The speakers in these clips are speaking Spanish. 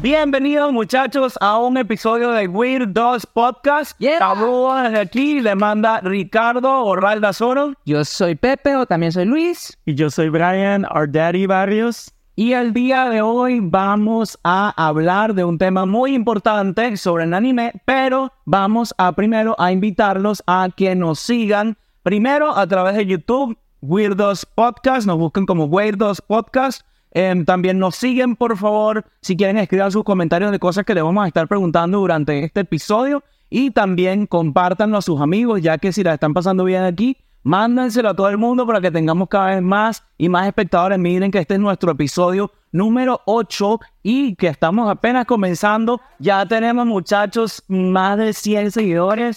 Bienvenidos muchachos a un episodio de Weird Dogs Podcast. Yeah. Saludos desde aquí, le manda Ricardo Orralda Soro. Yo soy Pepe o también soy Luis. Y yo soy Brian, our daddy Barrios. Y el día de hoy vamos a hablar de un tema muy importante sobre el anime, pero vamos a primero a invitarlos a que nos sigan primero a través de YouTube, Weirdos Podcast, nos busquen como Weirdos Podcast. Em, también nos siguen, por favor, si quieren escriban sus comentarios de cosas que le vamos a estar preguntando durante este episodio. Y también compártanlo a sus amigos, ya que si la están pasando bien aquí, mándenselo a todo el mundo para que tengamos cada vez más y más espectadores. Miren que este es nuestro episodio número 8 y que estamos apenas comenzando. Ya tenemos, muchachos, más de 100 seguidores.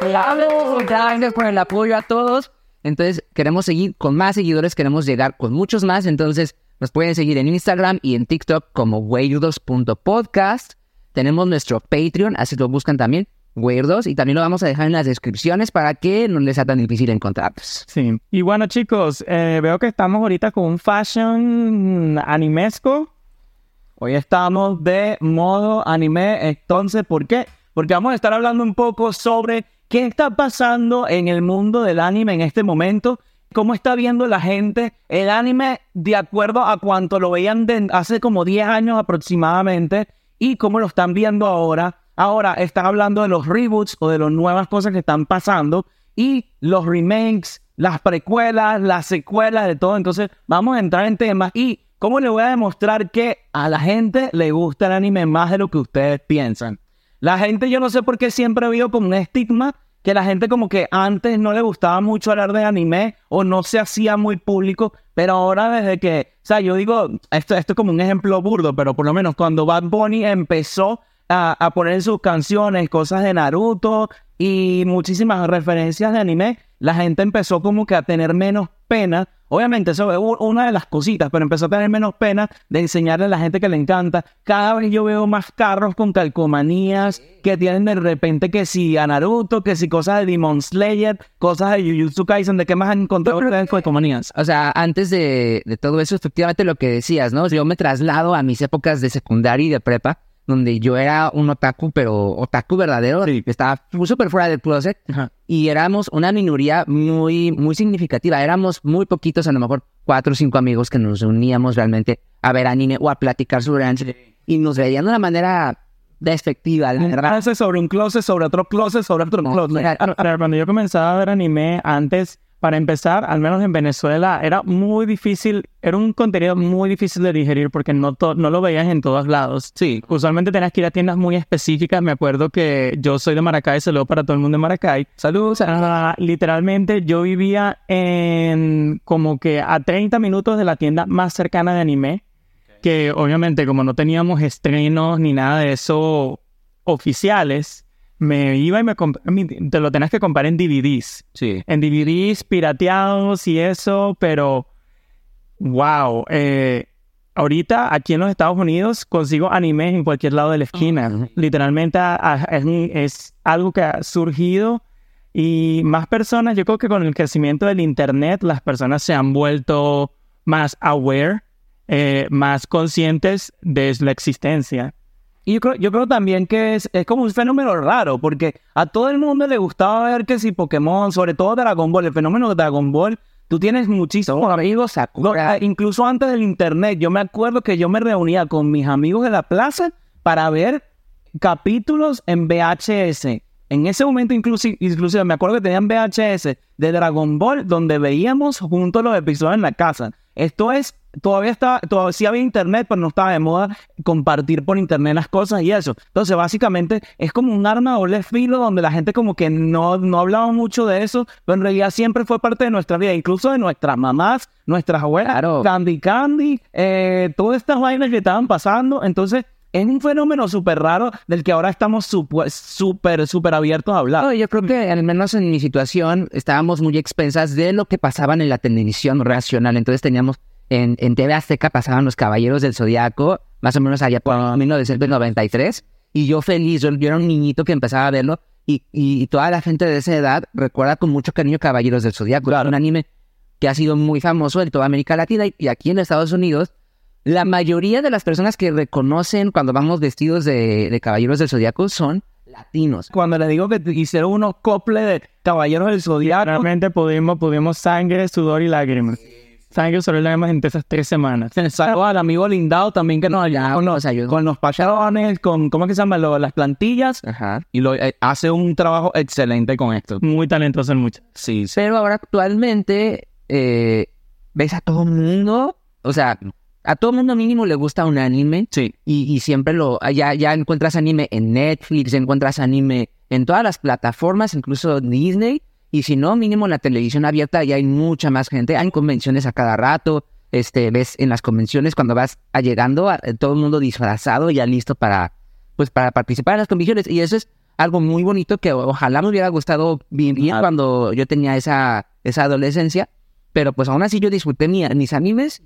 Gracias por el apoyo a todos. Entonces, queremos seguir con más seguidores, queremos llegar con muchos más. Entonces, nos pueden seguir en Instagram y en TikTok como weirdos.podcast. Tenemos nuestro Patreon, así lo buscan también, Weirdos, y también lo vamos a dejar en las descripciones para que no les sea tan difícil encontrarnos. Sí. Y bueno, chicos, eh, veo que estamos ahorita con un fashion animesco. Hoy estamos de modo anime, entonces, ¿por qué? Porque vamos a estar hablando un poco sobre qué está pasando en el mundo del anime en este momento, cómo está viendo la gente el anime de acuerdo a cuánto lo veían hace como 10 años aproximadamente y cómo lo están viendo ahora. Ahora están hablando de los reboots o de las nuevas cosas que están pasando y los remakes, las precuelas, las secuelas, de todo. Entonces vamos a entrar en temas y cómo le voy a demostrar que a la gente le gusta el anime más de lo que ustedes piensan. La gente, yo no sé por qué siempre ha habido como un estigma que la gente como que antes no le gustaba mucho hablar de anime o no se hacía muy público, pero ahora desde que, o sea, yo digo, esto, esto es como un ejemplo burdo, pero por lo menos cuando Bad Bunny empezó a, a poner en sus canciones cosas de Naruto y muchísimas referencias de anime, la gente empezó como que a tener menos pena. Obviamente, eso es una de las cositas, pero empezó a tener menos pena de enseñarle a la gente que le encanta. Cada vez yo veo más carros con calcomanías que tienen de repente que si a Naruto, que si cosas de Demon Slayer, cosas de Jujutsu Kaisen, ¿de qué más han encontrado ustedes calcomanías? O sea, antes de, de todo eso, efectivamente lo que decías, ¿no? Yo me traslado a mis épocas de secundaria y de prepa, donde yo era un otaku, pero otaku verdadero, que estaba súper fuera del closet, Ajá. y éramos una minoría muy, muy significativa. Éramos muy poquitos, a lo mejor cuatro o cinco amigos que nos uníamos realmente a ver anime o a platicar sobre anime, y nos veían de una manera despectiva, la verdad. Sobre un closet, sobre otro closet, sobre otro No, closet. era- cuando yo comenzaba a ver anime antes, para empezar, al menos en Venezuela, era muy difícil, era un contenido muy difícil de digerir porque no, to- no lo veías en todos lados. Sí. Usualmente tenías que ir a tiendas muy específicas. Me acuerdo que yo soy de Maracay, saludo para todo el mundo de Maracay. Saludos. Ah, literalmente yo vivía en como que a 30 minutos de la tienda más cercana de anime, que obviamente como no teníamos estrenos ni nada de eso oficiales, me iba y me te lo tenías que comprar en DVDs, Sí. en DVDs pirateados y eso, pero wow, eh, ahorita aquí en los Estados Unidos consigo animes en cualquier lado de la esquina. Ujú. Literalmente a- a- es, es algo que ha surgido y más personas, yo creo que con el crecimiento del Internet, las personas se han vuelto más aware, eh, más conscientes de la existencia. Y yo creo, yo creo también que es, es como un fenómeno raro, porque a todo el mundo le gustaba ver que si Pokémon, sobre todo Dragon Ball, el fenómeno de Dragon Ball, tú tienes muchísimos amigos, Sakura. No, ah, incluso antes del internet, yo me acuerdo que yo me reunía con mis amigos de la plaza para ver capítulos en VHS. En ese momento inclusive, inclusive me acuerdo que tenían VHS de Dragon Ball donde veíamos juntos los episodios en la casa. Esto es, todavía estaba, todavía sí había internet, pero no estaba de moda compartir por internet las cosas y eso. Entonces básicamente es como un arma de doble filo donde la gente como que no, no hablaba mucho de eso, pero en realidad siempre fue parte de nuestra vida, incluso de nuestras mamás, nuestras abuelas, Claro. Candy Candy, eh, todas estas vainas que estaban pasando. Entonces es un fenómeno súper raro del que ahora estamos súper, súper abiertos a hablar. No, yo creo que al menos en mi situación estábamos muy expensas de lo que pasaban en la televisión racional. Entonces teníamos en, en TV Azteca pasaban los Caballeros del Zodiaco, más o menos allá por 1993. Y yo feliz, yo, yo era un niñito que empezaba a verlo. Y, toda la gente de esa edad recuerda con mucho cariño Caballeros del Zodiaco. Un anime que ha sido muy famoso en toda América Latina y, y aquí en Estados Unidos la mayoría de las personas que reconocen cuando vamos vestidos de, de caballeros del zodiaco son latinos. Cuando les digo que hicieron unos coples de caballeros del zodiaco, Realmente pudimos, pudimos sangre, sudor y lágrimas. Sangre, sudor y lágrimas entre esas tres semanas. saludos al amigo Lindado también que nos ayudó con los, nos ayudó. con los payarones, con, ¿cómo es que se llama? Lo- las plantillas. Ajá. Y lo, eh, hace un trabajo excelente con esto. Muy talentoso el muchacho. Sí, sí. Pero ahora actualmente eh, ves a todo mundo, o sea, a todo mundo mínimo le gusta un anime. Sí. Y, y siempre lo, ya, ya encuentras anime en Netflix, encuentras anime en todas las plataformas, incluso Disney. Y si no, mínimo en la televisión abierta ya hay mucha más gente. Hay convenciones a cada rato. Este, ves en las convenciones cuando vas llegando, a- todo el mundo disfrazado, ya listo para, pues, para participar en las convenciones. Y eso es algo muy bonito que ojalá me hubiera gustado vivir Ah. cuando yo tenía esa, esa adolescencia. Pero pues aún así yo disfruté mi- mis animes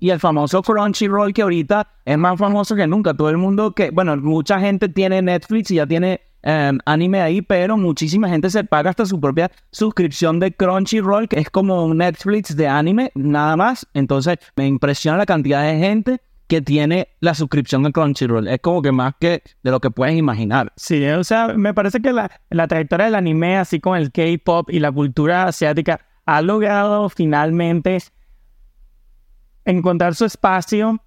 Y el famoso Crunchyroll que ahorita es más famoso que nunca. Todo el mundo que, bueno, mucha gente tiene Netflix y ya tiene em, anime ahí, pero muchísima gente se paga hasta su propia suscripción de Crunchyroll, que es como un Netflix de anime, nada más. Entonces me impresiona la cantidad de gente que tiene la suscripción de Crunchyroll. Es como que más que de lo que pueden imaginar. Sí, o sea, me parece que la, la trayectoria del anime, así con el K-pop y la cultura asiática, ha logrado finalmente encontrar su espacio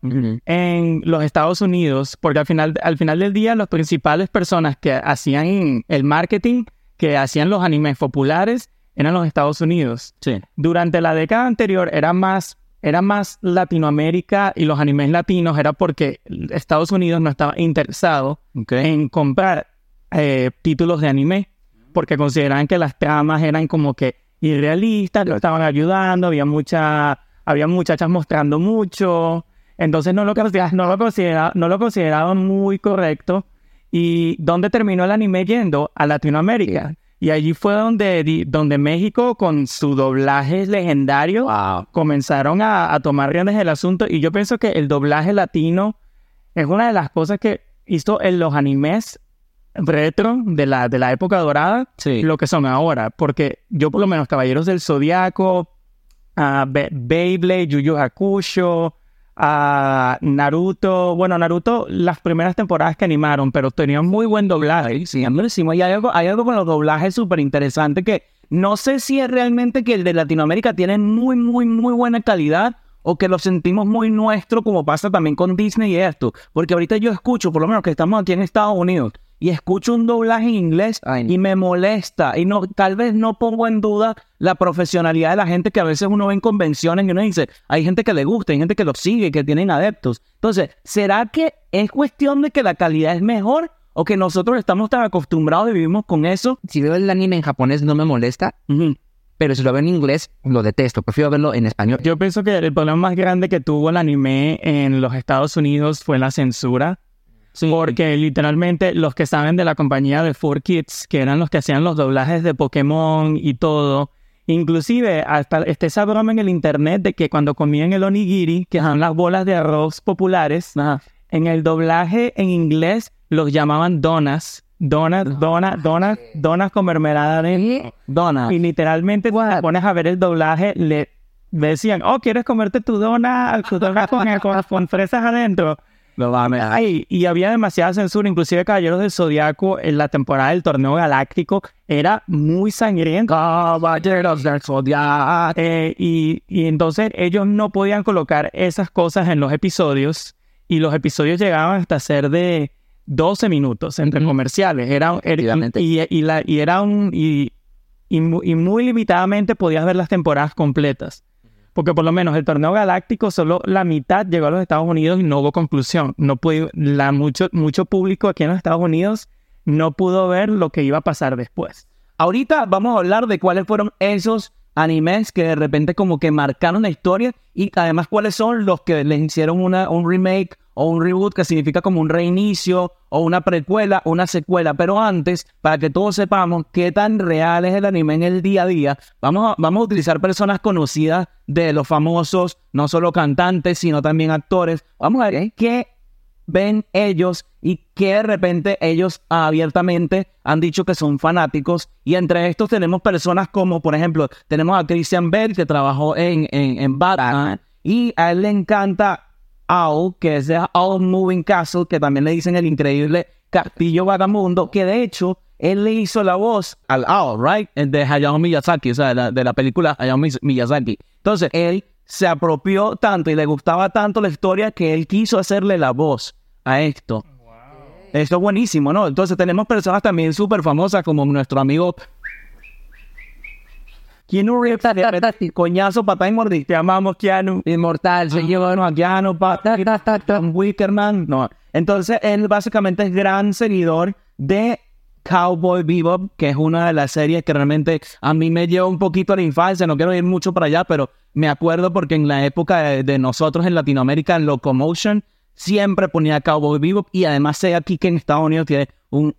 en los Estados Unidos, porque al final, al final del día, las principales personas que hacían el marketing, que hacían los animes populares, eran los Estados Unidos. Sí. Durante la década anterior era más, era más Latinoamérica y los animes latinos era porque Estados Unidos no estaba interesado en comprar eh, títulos de anime porque consideraban que las tramas eran como que irrealistas, lo estaban ayudando, había mucha, había muchachas mostrando mucho, entonces no lo, no lo, considera- no lo consideraban muy correcto. ¿Y dónde terminó el anime yendo? A Latinoamérica. Y allí fue donde, donde México, con su doblaje legendario, Wow. comenzaron a, a tomar riendas del asunto. Y yo pienso que el doblaje latino es una de las cosas que hizo en los animes retro de la, de la época dorada Sí. lo que son ahora. Porque yo, por lo menos, Caballeros del Zodiaco, a Be- Beyblade, Yu Yu Hakusho, a Naruto. Bueno, Naruto, las primeras temporadas que animaron, pero tenían muy buen doblaje. Sí, decimos. Y hay algo, hay algo con los doblajes súper interesante que no sé si es realmente que el de Latinoamérica tiene muy, muy, muy buena calidad o que lo sentimos muy nuestro, como pasa también con Disney y esto. Porque ahorita yo escucho, por lo menos que estamos aquí en Estados Unidos, y escucho un doblaje en inglés Ay, no. y me molesta. Y no, tal vez no pongo en duda la profesionalidad de la gente que a veces uno ve en convenciones y uno dice, hay gente que le gusta, hay gente que lo sigue, que tienen adeptos. Entonces, ¿será que es cuestión de que la calidad es mejor o que nosotros estamos tan acostumbrados y vivimos con eso? Si veo el anime en japonés no me molesta, pero si lo veo en inglés lo detesto. Prefiero verlo en español. Yo pienso que el problema más grande que tuvo el anime en los Estados Unidos fue la censura. Porque literalmente los que saben de la compañía de 4Kids, que eran los que hacían los doblajes de Pokémon y todo, inclusive hasta está esa broma en el internet de que cuando comían el onigiri, que son las bolas de arroz populares, Ajá. en el doblaje en inglés los llamaban donas. Donas, donas, donas, donas con mermelada de... Donna. Y literalmente cuando te pones a ver el doblaje, le decían, oh, ¿quieres comerte tu dona, tu dona con, con, con fresas adentro? A ver. Ay, y había demasiada censura, inclusive Caballeros del Zodiaco en la temporada del torneo galáctico era muy sangriento. Caballeros del Zodiaco. Eh, y, y entonces ellos no podían colocar esas cosas en los episodios y los episodios llegaban hasta ser de 12 minutos entre comerciales. Era, y, y la, y era un... Y, y, mu- y muy limitadamente podías ver las temporadas completas. Porque por lo menos el torneo galáctico solo la mitad llegó a los Estados Unidos y no hubo conclusión. No pudo, la, mucho, mucho público aquí en los Estados Unidos no pudo ver lo que iba a pasar después. Ahorita vamos a hablar de cuáles fueron esos animes que de repente como que marcaron la historia y además cuáles son los que les hicieron una, un remake o un reboot que significa como un reinicio o una precuela o una secuela. Pero antes, para que todos sepamos qué tan real es el anime en el día a día, vamos a, vamos a utilizar personas conocidas de los famosos, no solo cantantes, sino también actores. Vamos a ver qué ven ellos y que de repente ellos abiertamente han dicho que son fanáticos. Y entre estos tenemos personas como, por ejemplo, tenemos a Christian Bell que trabajó en, en, en Batman y a él le encanta Owl, que es de Owl Moving Castle, que también le dicen el increíble Castillo Vagamundo, que de hecho él le hizo la voz al Owl, right? De Hayao Miyazaki, o sea, de la, de la película Hayao Miyazaki. Entonces, él se apropió tanto y le gustaba tanto la historia que él quiso hacerle la voz a esto. Esto es buenísimo, ¿no? Entonces tenemos personas también súper famosas como nuestro amigo Keanu Reeves, coñazo, patá y mordí. Te amamos, Keanu. Inmortal, se lleva Bueno, a Keanu, patá, Wickerman. No. Entonces, él básicamente es gran seguidor de Cowboy Bebop, que es una de las series que realmente a mí me lleva un poquito a la infancia. No quiero ir mucho para allá, pero me acuerdo porque en la época de, nosotros en Latinoamérica, en Locomotion, siempre ponía Cowboy Bebop y además sé aquí que en Estados Unidos tiene un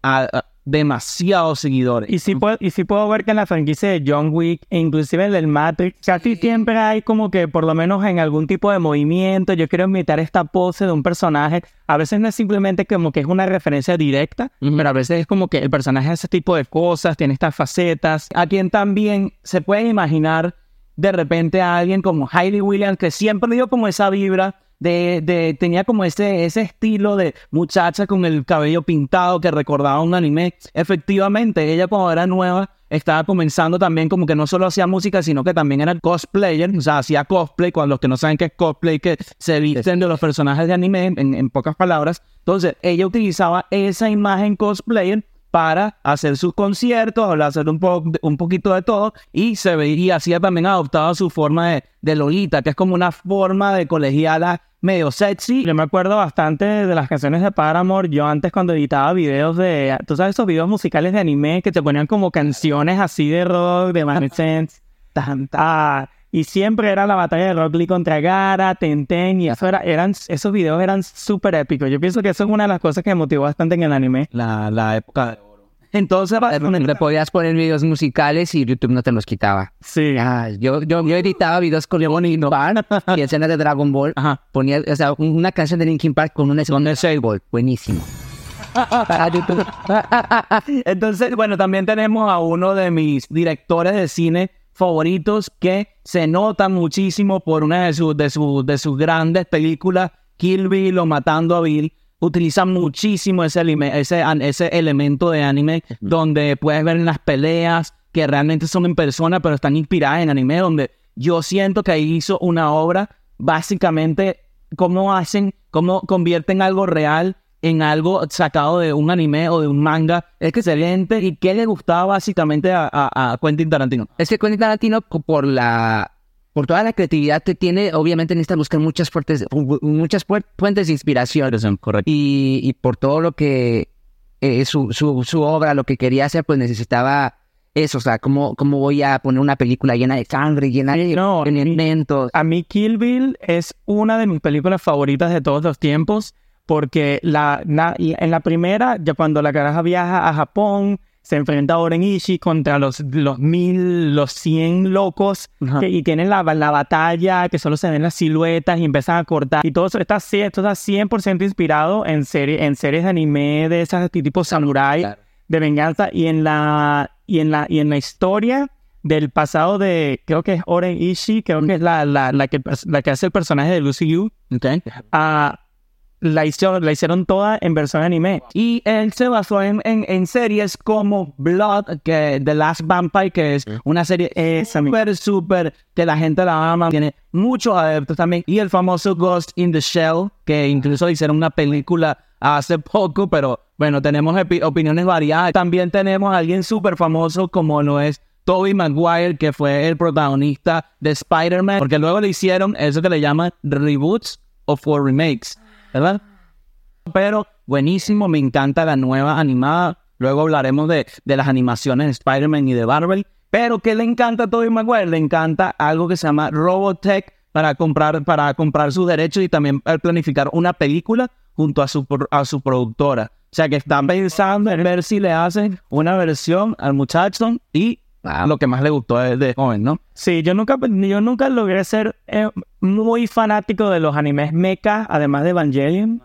demasiados seguidores. Y sí, puedo, y sí puedo ver que en la franquicia de John Wick, e inclusive en el Matrix, casi siempre hay como que por lo menos en algún tipo de movimiento, yo quiero imitar esta pose de un personaje. A veces no es simplemente como que es una referencia directa, pero a veces es como que el personaje hace ese tipo de cosas, tiene estas facetas. a quien también se puede imaginar de repente a alguien como Hailey Williams, que siempre dio como esa vibra de, de tenía como ese, ese estilo de muchacha con el cabello pintado que recordaba un anime. Efectivamente, ella cuando era nueva estaba comenzando también como que no solo hacía música, sino que también era cosplayer, o sea, hacía cosplay, cuando los que no saben qué es cosplay, que se visten de los personajes de anime, en, en pocas palabras. Entonces, ella utilizaba esa imagen cosplayer para hacer sus conciertos, o hacer un, po- un poquito de todo, y se veía, hacía también adoptaba su forma de, de Lolita, que es como una forma de colegiala medio sexy. Yo me acuerdo bastante de las canciones de Paramore. Yo antes cuando editaba videos de... ¿Tú sabes esos videos musicales de anime que te ponían como canciones así de rock, de Evanescence? Tan, tan. Y siempre era la batalla de Rock Lee contra Gara, Tenten, y eso era, eran, esos videos eran súper épicos. Yo pienso que eso es una de las cosas que me motivó bastante en el anime. La, la época de oro. Entonces, Le podías poner videos musicales y YouTube no te los quitaba. Sí. Ah, yo, yo, yo editaba videos con bonito y escenas de Dragon Ball. Ajá. Ponía, o sea, un- una canción de Linkin Park con una escena de Dragon Ball. Buenísimo. Entonces, bueno, también tenemos a uno de mis directores de cine favoritos que se nota muchísimo por una de, sus de, sus de sus grandes películas, Kill Bill o Matando a Bill. Utiliza muchísimo ese, ese, ese elemento de anime donde puedes ver en las peleas que realmente son en persona, pero están inspiradas en anime, donde yo siento que ahí hizo una obra básicamente cómo hacen, cómo convierten algo real en algo sacado de un anime o de un manga. Es excelente. ¿Y qué le gustaba básicamente a, a, a Quentin Tarantino? Es que Quentin Tarantino, por la por toda la creatividad que tiene, obviamente necesita buscar muchas fuertes, muchas fu- fuentes de inspiración. Correcto. Y, y por todo lo que eh, su, su, su obra, lo que quería hacer, pues necesitaba eso. O sea, ¿cómo, cómo voy a poner una película llena de sangre, llena de no, elementos? A mí Kill Bill es una de mis películas favoritas de todos los tiempos porque la, na- en la primera, ya cuando la caraja viaja a Japón, se enfrenta a Oren Ishii contra los, los mil, los cien locos que- y tienen la, la batalla que solo se ven las siluetas y empiezan a cortar. Y todo eso está, esto está 100% inspirado en, serie, en series de anime de esas tipo samurai Claro. de venganza y en la y en la y en la historia del pasado de creo que es Oren Ishii creo que es la, la, la que la que hace el personaje de Lucy Liu Okay. ah, la hicieron la hicieron toda en versión anime Y él se basó en, en, en series como Blood, que The Last Vampire, que es una serie misma. súper, súper, que la gente la ama, tiene muchos adeptos también. Y el famoso Ghost in the Shell, que incluso hicieron una película hace poco, pero bueno, tenemos opiniones variadas. También tenemos a alguien súper famoso como lo es Tobey Maguire, que fue el protagonista de Spider-Man, porque luego le hicieron eso que le llaman reboots o for remakes, ¿verdad? Pero buenísimo, me encanta la nueva animada. Luego hablaremos de, de las animaciones de Spider-Man y de Marvel. Pero ¿qué le encanta a Tobey Maguire? Le encanta algo que se llama Robotech para comprar, para comprar sus derechos y también planificar una película junto a su, a su productora. O sea que están pensando en ver si le hacen una versión al muchacho y Wow. lo que más le gustó de, de joven, ¿no? sí yo nunca yo nunca logré ser eh, muy fanático de los animes mecha además de Evangelion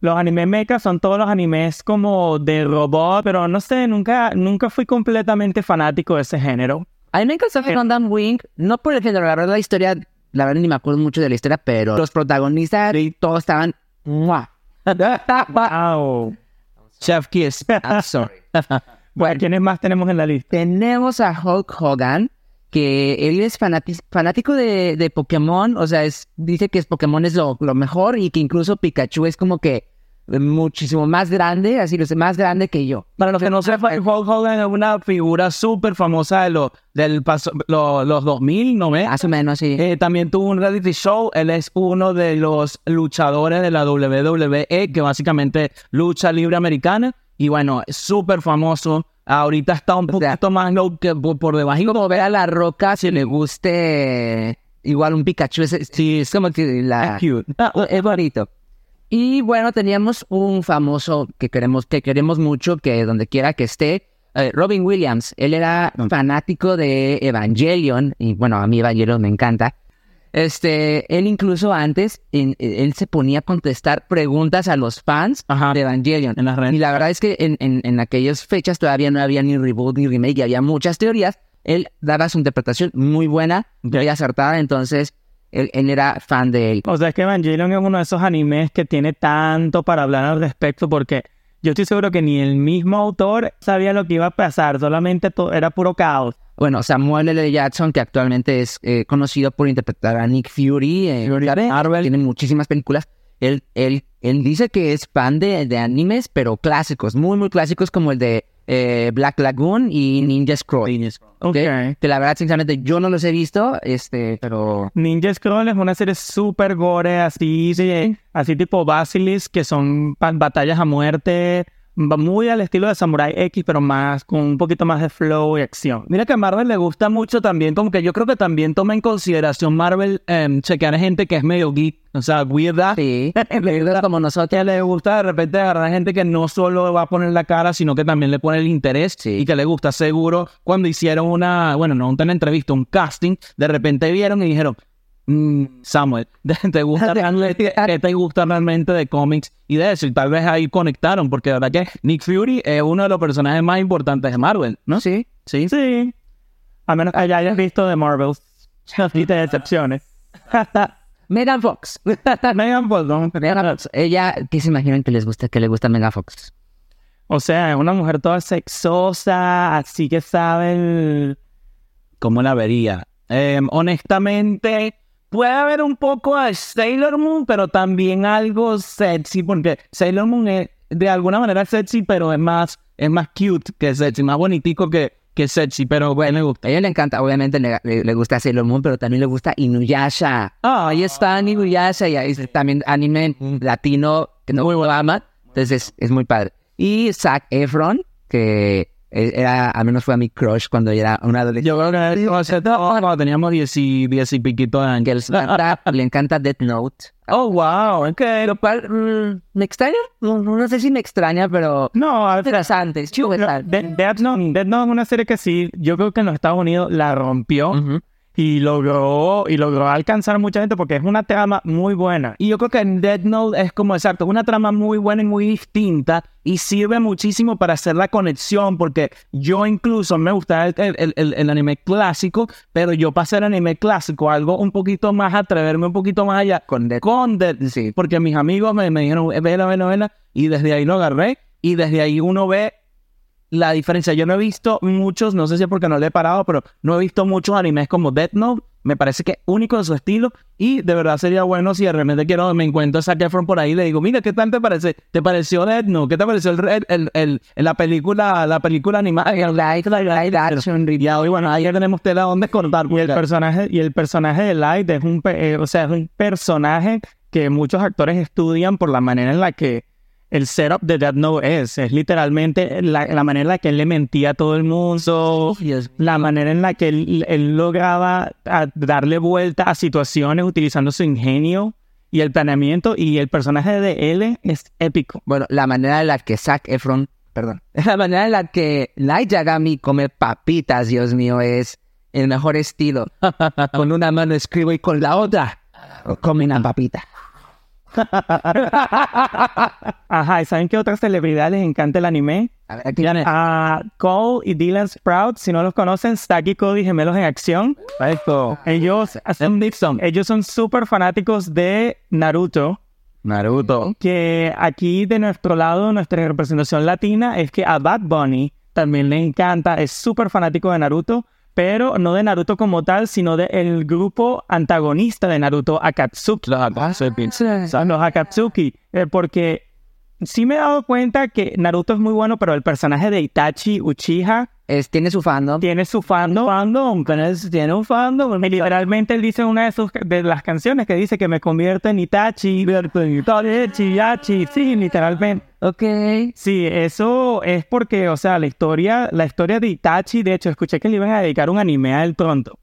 los animes mecha son todos los animes como de robot pero no sé nunca nunca fui completamente fanático de ese género A mí me encantó Gundam Wing, no por el género, la verdad la historia la verdad ni me acuerdo mucho de la historia, pero los protagonistas todos estaban... ¡mua! Wow. Chef Kiss. I'm sorry. Bueno, ¿quiénes más tenemos en la lista? Tenemos a Hulk Hogan, que él es fanático de, de Pokémon, o sea, es, dice que es Pokémon es lo, lo mejor y que incluso Pikachu es como que muchísimo más grande, así, es más grande que yo. Para los que no sepan, Hulk Hogan es una figura súper famosa de los del paso, lo- los 2000, ¿no ves? Más o menos, sí. Eh, también tuvo un reality show. Él es uno de los luchadores de la WWE, que básicamente lucha libre americana. Y bueno, súper famoso. Ahorita está un poquito más low que por, debajo. como ver a la roca si le guste igual un Pikachu. Es, sí, es como que la... Es cute. Ah, es bonito. Y bueno, teníamos un famoso que queremos, que queremos mucho, que donde quiera que esté, eh, Robin Williams. Él era fanático de Evangelion, y bueno, a mí Evangelion me encanta. Este, él incluso antes, en- él se ponía a contestar preguntas a los fans Ajá. de Evangelion. En las redes. Y la verdad es que en, en, en aquellas fechas todavía no había ni reboot ni remake, y había muchas teorías. Él daba su interpretación muy buena, muy acertada, entonces él, él era fan de él. O sea, es que Evangelion es uno de esos animes que tiene tanto para hablar al respecto porque yo estoy seguro que ni el mismo autor sabía lo que iba a pasar, solamente era puro caos. Bueno, Samuel L. Jackson, que actualmente es eh, conocido por interpretar a Nick Fury, eh, Fury. Marvel. tiene muchísimas películas. Él, él, él dice que es fan de, de animes, pero clásicos, muy, muy clásicos, como el de eh, Black Lagoon y Ninja Scroll. Ok. Que la verdad, sinceramente, yo no los he visto, este, pero Ninja Scroll es una serie súper gore, así, así tipo Basilisk, que son batallas a muerte, muy al estilo de Samurai X, pero más, con un poquito más de flow y acción. Mira que a Marvel le gusta mucho también, como que yo creo que también toma en consideración Marvel em, chequear a gente que es medio geek, o sea, weirda. sí, gusta- como nosotros. que le gusta de repente agarrar a gente que no solo va a poner la cara, sino que también le pone el interés Sí. y que le gusta. Seguro cuando hicieron una, bueno, no una entrevista, un casting, de repente vieron y dijeron, "Mm, Samuel, ¿te gusta realmente, ¿qué te gusta realmente de cómics y de eso? Y tal vez ahí conectaron, porque de verdad que Nick Fury es uno de los personajes más importantes de Marvel, ¿no? Sí, Sí. Sí, a menos que hayas visto de Marvel y te decepciones. Megan Fox. Megan Fox, ¿no? Megan Fox. Ella, ¿qué se imaginan que les gusta, que le gusta Megan Fox? O sea, es una mujer toda sexosa, así que sabe el... ¿Cómo la vería? Em, honestamente, puede haber un poco de Sailor Moon, pero también algo sexy, porque Sailor Moon es de alguna manera sexy, pero es más, es más cute que sexy, más bonitico que, que sexy, pero bueno, me gusta. A ella le encanta, obviamente le, le- le gusta Sailor Moon, pero también le gusta Inuyasha. Ah, Ahí está Inuyasha y ahí también anime latino que no ama. Entonces es, es muy padre. Y Zac Efron, que era, al menos fue a mi crush cuando yo era un adolescente. Yo creo que eso hace todo cuando teníamos 10 y, 10 y piquito de Que años. le encanta, le encanta Death Note. Oh, wow, ok. Lo cual, mm, ¿me extraña? No, no- sé si me extraña, pero No, a interesante. no, Death Note, Death Note es una serie que sí, yo creo que en los Estados Unidos la rompió Ujú. Y logró y logró alcanzar mucha gente porque es una trama muy buena. Y yo creo que en Dead Note es como exacto, una trama muy buena y muy distinta y sirve muchísimo para hacer la conexión porque yo incluso me gusta el, el- el- el anime clásico, pero yo pasé el anime clásico algo un poquito más, atreverme un poquito más allá Con Death con Dead Sí. porque mis amigos me, me dijeron, vela, vela, vela, y desde ahí lo agarré y desde ahí uno ve la diferencia. Yo no he visto muchos, no sé si es porque no le he parado, pero no he visto muchos animes como Death Note. Me parece que es único en su estilo y de verdad sería bueno si de repente quiero, me encuentro a Zac Efron por ahí y le digo, mira, ¿qué tal te parece? ¿Te pareció Death Note? ¿Qué te pareció el, el, el- la película la película animada? Ya hoy, bueno, ahí ya tenemos tela donde cortar. Y el personaje y el personaje de Light es un eh, o sea, es un personaje que muchos actores estudian por la manera en la que el setup de Death Note es, es literalmente la, la manera en la que él le mentía a todo el mundo, la manera en la que él, él lograba a- darle vuelta a situaciones utilizando su ingenio y el planeamiento y el personaje de él es épico. Bueno, la manera en la que Zac Efron, perdón, la manera en la que Light Yagami come papitas, Dios mío, es el mejor estilo. con una mano escribo y con la otra come una papita. Ajá, ¿y saben qué otras celebridades les encanta el anime? A ver, aquí A Cole y Dylan Sprout, si no los conocen, Stacky Cody Gemelos en Acción. Perfecto. Ellos son, ellos son súper fanáticos de Naruto. Naruto. Que aquí de nuestro lado, nuestra representación latina es que a Bad Bunny también le encanta, es súper fanático de Naruto, pero no de Naruto como tal, sino del grupo antagonista de Naruto, Akatsuki. Los Akatsuki. Los Akatsuki. eh, porque sí me he dado cuenta que Naruto es muy bueno, pero el personaje de Itachi Uchiha es- tiene su fandom. tiene su fandom. Fandom, tiene un fandom. Y literalmente él dice en una de, sus, de las canciones que dice que me convierte en Itachi, Itachi, Yachi, sí, literalmente. Ok. Sí, eso es porque, o sea, la historia, la historia de Itachi, de hecho, escuché que le iban a dedicar un anime a él pronto.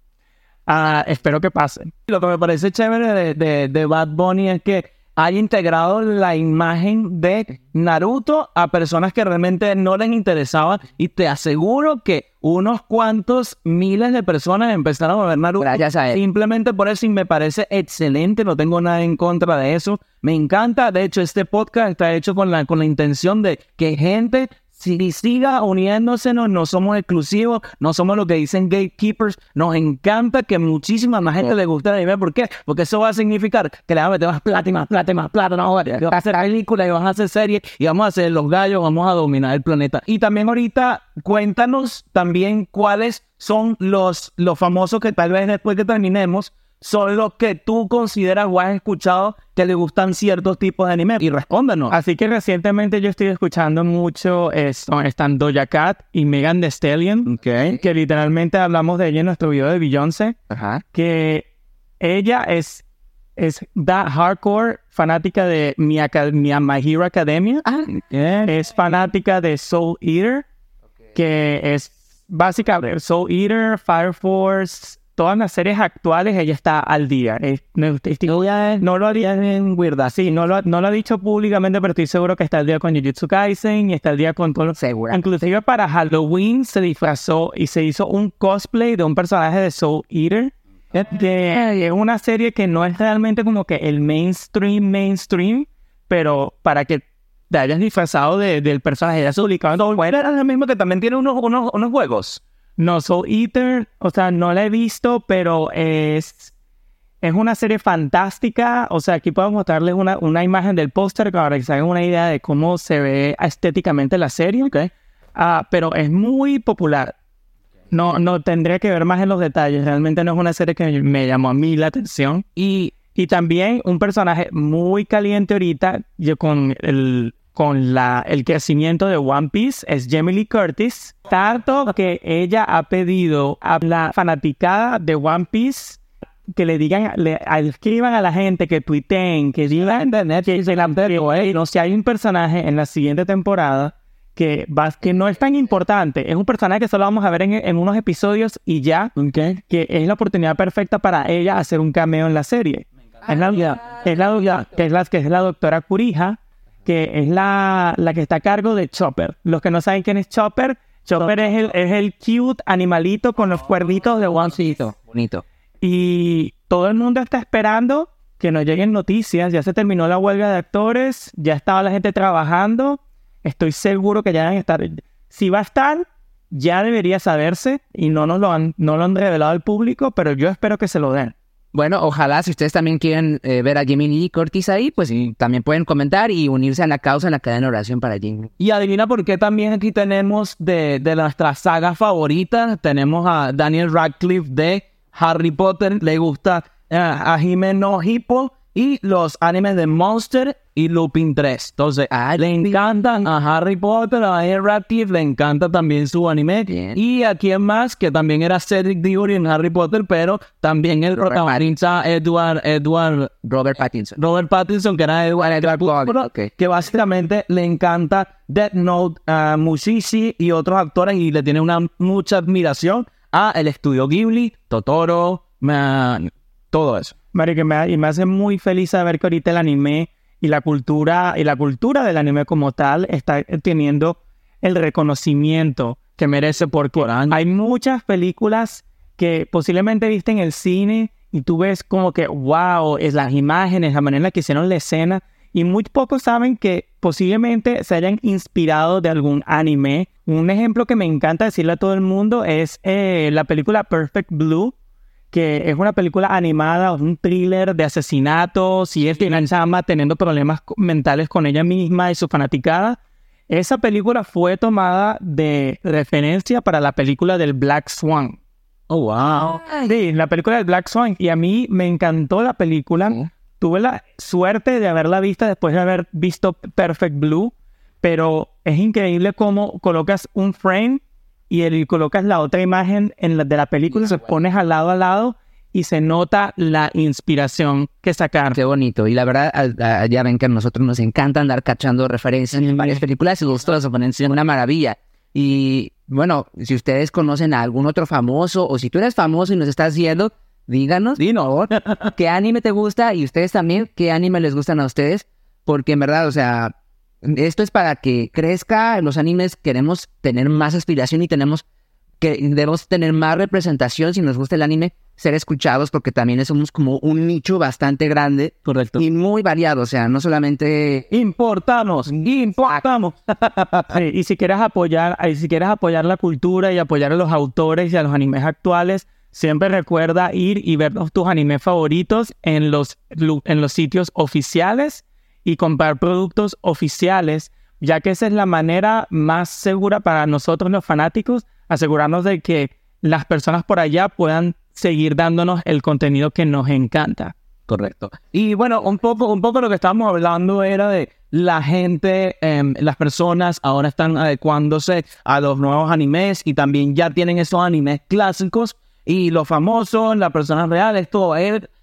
Ah, espero que pase. Lo que me parece chévere de, de, de Bad Bunny es que haya integrado la imagen de Naruto a personas que realmente no les interesaba y te aseguro que unos cuantos miles de personas empezaron a ver Naruto Gracias a él. simplemente por eso y me parece excelente, no tengo nada en contra de eso, me encanta, de hecho este podcast está hecho con la, con la intención de que gente si siga uniéndose, no, somos exclusivos, no somos lo que dicen gatekeepers. Nos encanta que muchísima más gente le guste el anime. ¿Por qué? Porque eso va a significar que le van a meter más plata y más plata y más plata. No, que van a hacer películas y van a hacer series y vamos a hacer los gallos, vamos a dominar el planeta. Y también ahorita cuéntanos también cuáles son los, los famosos que tal vez después que terminemos son los que tú consideras o has escuchado que le gustan ciertos tipos de anime. Y respóndanos. Así que recientemente yo estoy escuchando mucho, son- están Doja Cat y Megan Thee Stallion, Ok. que literalmente hablamos de ella en nuestro video de Beyoncé, Ajá. que ella es, es that hardcore fanática de mi, mi My Hero Academia. Ah, es fanática de Soul Eater, que es básicamente Soul Eater, Fire Force, todas las series actuales, ella está al día. Es- no, lo haría en Weirda, sí, no lo, no lo ha dicho públicamente, pero estoy seguro que está al día con Jujutsu Kaisen y está al día con todo lo segura. Inclusive para Halloween se disfrazó y se hizo un cosplay de un personaje de Soul Eater. Es una serie que no es realmente como que el mainstream, mainstream, pero para que te hayas disfrazado de- del personaje ya publicado en todo Bueno, era el mismo que también tiene unos, unos, unos juegos. No, Soul Eater, o sea, no la he visto, pero es, es una serie fantástica. O sea, aquí puedo mostrarles una, una imagen del póster para que se hagan una idea de cómo se ve estéticamente la serie. Ah, pero es muy popular. No, no tendría que ver más en los detalles. Realmente no es una serie que me llamó a mí la atención. Y, y también un personaje muy caliente ahorita, yo con el, con la, el crecimiento de One Piece, es Jamie Lee Curtis. Tanto que ella ha pedido a la fanaticada de One Piece que le digan, le escriban a la gente, que tuiteen, que digan que, se la- que, no, si hay un personaje en la siguiente temporada que, va, que no es tan importante, es un personaje que solo vamos a ver en, en unos episodios y ya, que es la oportunidad perfecta para ella hacer un cameo en la serie. Es la, es la, que es la, que es la doctora Kurija, que es la, la que está a cargo de Chopper. Los que no saben quién es Chopper, Chopper es el, es el cute animalito con los cuerditos de Piece. Bonito. Y todo el mundo está esperando que nos lleguen noticias. Ya se terminó la huelga de actores, ya estaba la gente trabajando. Estoy seguro que ya van a estar. Si va a estar, ya debería saberse y no nos lo han, no lo han revelado al público, pero yo espero que se lo den. Bueno, ojalá si ustedes también quieren eh, ver a Jimmy Lee Curtis ahí, pues también pueden comentar y unirse a la causa en la cadena de oración para Jimmy. Y adivina por qué también aquí tenemos de, de nuestras sagas favoritas, tenemos a Daniel Radcliffe de Harry Potter, le gusta eh, a Jimeno Hippo y los animes de Monster y Lupin 3. Entonces, Ah, le encantan a Harry Potter, a Daniel Radcliffe, le encanta también su anime. Bien. Y a quien más, que también era Cedric Diggory en Harry Potter, pero también el protagonista Edward, Edward Robert Pattinson. Robert Pattinson, que era Edward, Edward que básicamente le encanta Death Note, a Mushishi y otros actores y le tiene una mucha admiración a el estudio Ghibli, Totoro, man, todo eso. Mario, que me, y me hace muy feliz saber que ahorita el anime y la cultura y la cultura del anime como tal está teniendo el reconocimiento que merece porque hay muchas películas que posiblemente viste en el cine y tú ves como que wow, es las imágenes, la manera en la que hicieron la escena y muy pocos saben que posiblemente se hayan inspirado de algún anime. Un ejemplo que me encanta decirle a todo el mundo es eh, la película Perfect Blue, que es una película animada, un thriller de asesinatos y es una chama teniendo problemas mentales con ella misma y su fanaticada. Esa película fue tomada de referencia para la película del Black Swan. Oh, wow. Sí, la película del Black Swan. Y a mí me encantó la película. Tuve la suerte de haberla vista después de haber visto Perfect Blue. Pero es increíble cómo colocas un frame y, el, colocas la otra imagen en la, de la película, se pones al lado a lado y se nota la inspiración que sacar. Qué bonito. Y la verdad, ya ven que a nosotros nos encanta andar cachando referencias en varias películas eso, ponen una maravilla. Y bueno, si ustedes conocen a algún otro famoso o si tú eres famoso y nos estás viendo, díganos. Dinos. ¿Qué anime te gusta? Y ustedes también, ¿qué anime les gustan a ustedes? Porque en verdad, o sea, esto es para que crezca los animes, queremos tener más aspiración y tenemos que debemos tener más representación si nos gusta el anime, ser escuchados porque también somos como un nicho bastante grande. Correcto. Y muy variado, o sea, no solamente importamos, importamos. y si quieres apoyar, y si quieres apoyar la cultura y apoyar a los autores y a los animes actuales, siempre recuerda ir y ver tus animes favoritos en los, en los sitios oficiales y comprar productos oficiales, ya que esa es la manera más segura para nosotros los fanáticos, asegurarnos de que las personas por allá puedan seguir dándonos el contenido que nos encanta. Correcto. Y bueno, un poco, un poco lo que estábamos hablando era de la gente, em, las personas ahora están adecuándose a los nuevos animes y también ya tienen esos animes clásicos y los famosos, las personas reales, todo.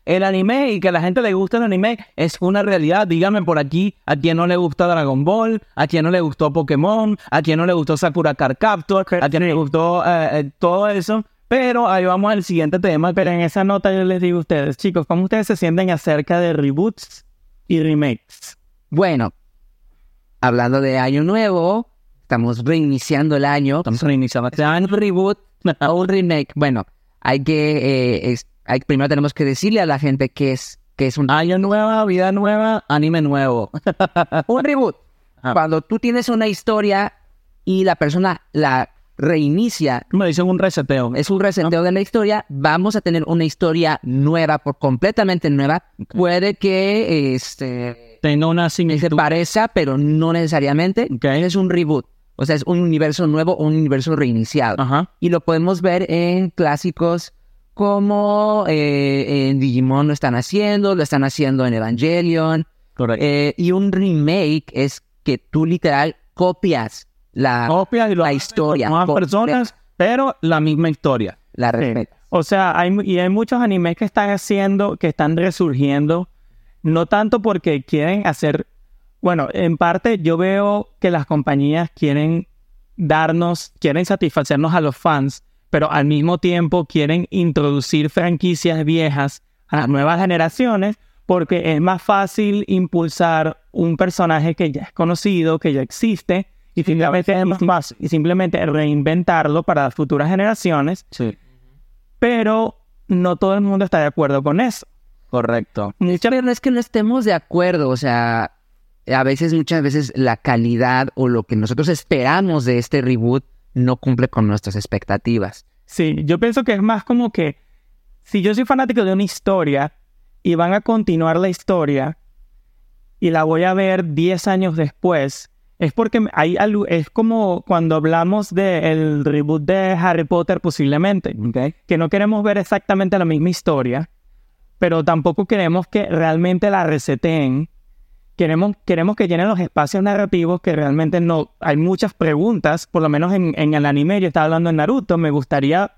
El anime y que a la gente le guste el anime es una realidad. Dígame por aquí a quien no le gusta Dragon Ball, a quien no le gustó Pokémon, a quien no le gustó Sakura Card Captor, a quien no le gustó eh, eh, todo eso. Pero ahí vamos al siguiente tema. Pero en esa nota yo les digo a ustedes, chicos, ¿cómo ustedes se sienten acerca de reboots y remakes? Bueno, hablando de año nuevo, estamos reiniciando el año. Estamos reiniciando. Sea un reboot o un remake. Bueno, hay que, eh, hay, primero tenemos que decirle a la gente que es, que es un año nuevo, vida nueva, anime nuevo. un reboot. Cuando tú tienes una historia y la persona la reinicia. Me dicen un reseteo. Es un reseteo de la historia. Vamos a tener una historia nueva, por completamente nueva. Puede que este tenga una similitud. Se parezca, pero no necesariamente. Es un reboot. O sea, es un universo nuevo o un universo reiniciado. Y lo podemos ver en clásicos como eh, en Digimon lo están haciendo, lo están haciendo en Evangelion. Correcto. Eh, y un remake es que tú literal copias la, y la historia. Personas, pero la misma historia. La respetas. O sea, hay, y hay muchos animes que están haciendo, que están resurgiendo, no tanto porque quieren hacer bueno, en parte yo veo que las compañías quieren darnos, quieren satisfacernos a los fans, pero al mismo tiempo quieren introducir franquicias viejas a las nuevas generaciones porque es más fácil impulsar un personaje que ya es conocido, que ya existe, y simplemente, es y simplemente reinventarlo para las futuras generaciones. Sí. Pero no todo el mundo está de acuerdo con eso. Correcto. no es que no estemos de acuerdo, o sea, a veces, muchas veces, la calidad o lo que nosotros esperamos de este reboot no cumple con nuestras expectativas. Sí, yo pienso que es más como que si yo soy fanático de una historia y van a continuar la historia y la voy a ver 10 años después, es porque hay es como cuando hablamos del reboot de Harry Potter posiblemente, que no queremos ver exactamente la misma historia, pero tampoco queremos que realmente la reseten queremos, queremos que llenen los espacios narrativos que realmente no... Hay muchas preguntas, por lo menos en, el anime, yo estaba hablando de Naruto, me gustaría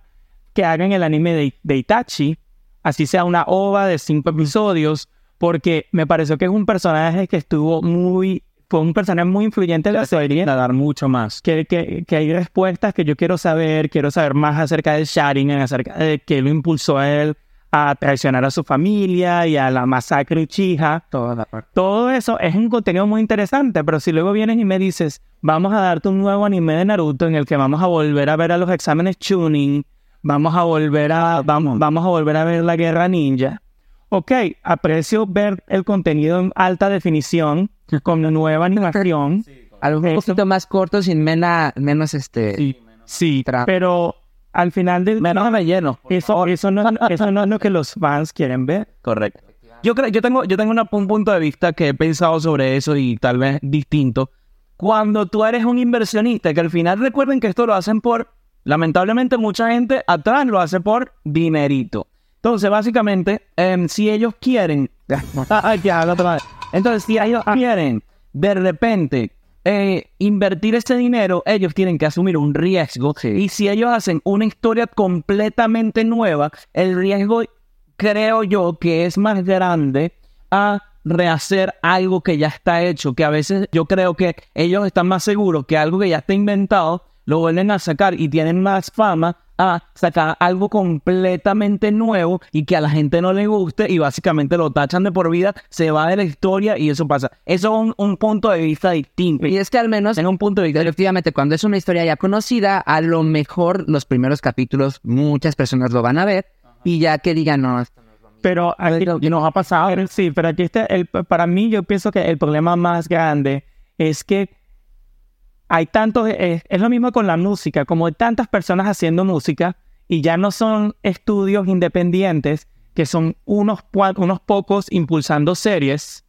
que hagan el anime de, Itachi, así sea una ova de cinco episodios, porque me pareció que es un personaje que estuvo muy... Fue un personaje muy influyente en la serie. dar mucho más. Que, que, que, hay respuestas que yo quiero saber, quiero saber más acerca de Sharingan, acerca de qué lo impulsó a él, a traicionar a su familia y a la masacre Uchiha. Todo eso es un contenido muy interesante, pero si luego vienes y me dices, vamos a darte un nuevo anime de Naruto en el que vamos a volver a ver a los exámenes Chunin, vamos a volver a, vamos, vamos a volver a ver la guerra ninja, ok, aprecio ver el contenido en alta definición con la nueva animación. Algo un poquito más corto, sin mena, menos este... Sí, sí, pero al final del Menos relleno. eso, eso, no, es- eso no es lo que los fans quieren ver. Correcto. Yo creo, yo tengo, yo tengo una- un punto de vista que he pensado sobre eso y tal vez distinto. Cuando tú eres un inversionista, que al final recuerden que esto lo hacen por, lamentablemente mucha gente atrás lo hace por dinerito. Entonces, básicamente, em, si ellos quieren, Ay, que haga otra vez. Entonces, si ellos quieren de repente eh, invertir ese dinero, ellos tienen que asumir un riesgo. Y si ellos hacen una historia completamente nueva, el riesgo creo yo que es más grande a rehacer algo que ya está hecho, que a veces yo creo que ellos están más seguros que algo que ya está inventado, lo vuelven a sacar y tienen más fama a sacar algo completamente nuevo y que a la gente no le guste y básicamente lo tachan de por vida, se va de la historia y eso pasa. Eso es un, un punto de vista distinto. Y es que al menos, En un punto de vista efectivamente, cuando es una historia ya conocida, a lo mejor los primeros capítulos muchas personas lo van a ver y ya que digan, no, esto no es lo mismo. Pero aquí, nos ha pasado. Pero sí, pero aquí está, el, para mí yo pienso que el problema más grande es que hay tantos, es, es lo mismo con la música, como hay tantas personas haciendo música y ya no son estudios independientes, que son unos, unos pocos impulsando series,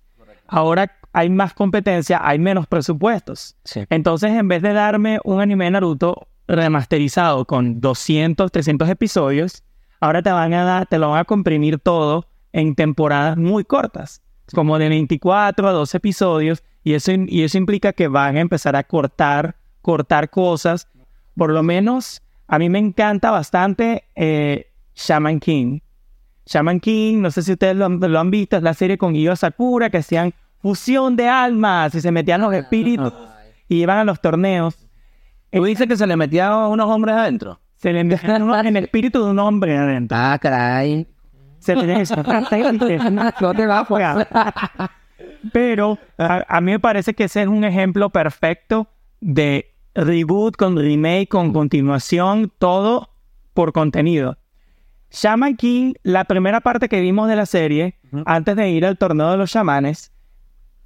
ahora hay más competencia, hay menos presupuestos. Sí. Entonces, en vez de darme un anime Naruto remasterizado con 200, 300 episodios, ahora te van a dar, te lo van a comprimir todo en temporadas muy cortas, como de 24 a 12 episodios, y eso, y eso implica que van a empezar a cortar, cortar cosas. Por lo menos, a mí me encanta bastante eh, Shaman King. Shaman King, no sé si ustedes lo, han- lo han visto, es la serie con Io Sakura, que hacían fusión de almas y se metían los espíritus y iban a los torneos. Tú dices que se le metía a unos hombres adentro. Se le metían en el espíritu de un hombre adentro. Ah, caray. Se no te va a jugar. Pero a, a mí me parece que ese es un ejemplo perfecto de reboot con remake, con continuación, todo por contenido. Shaman King, la primera parte que vimos de la serie, antes de ir al torneo de los chamanes,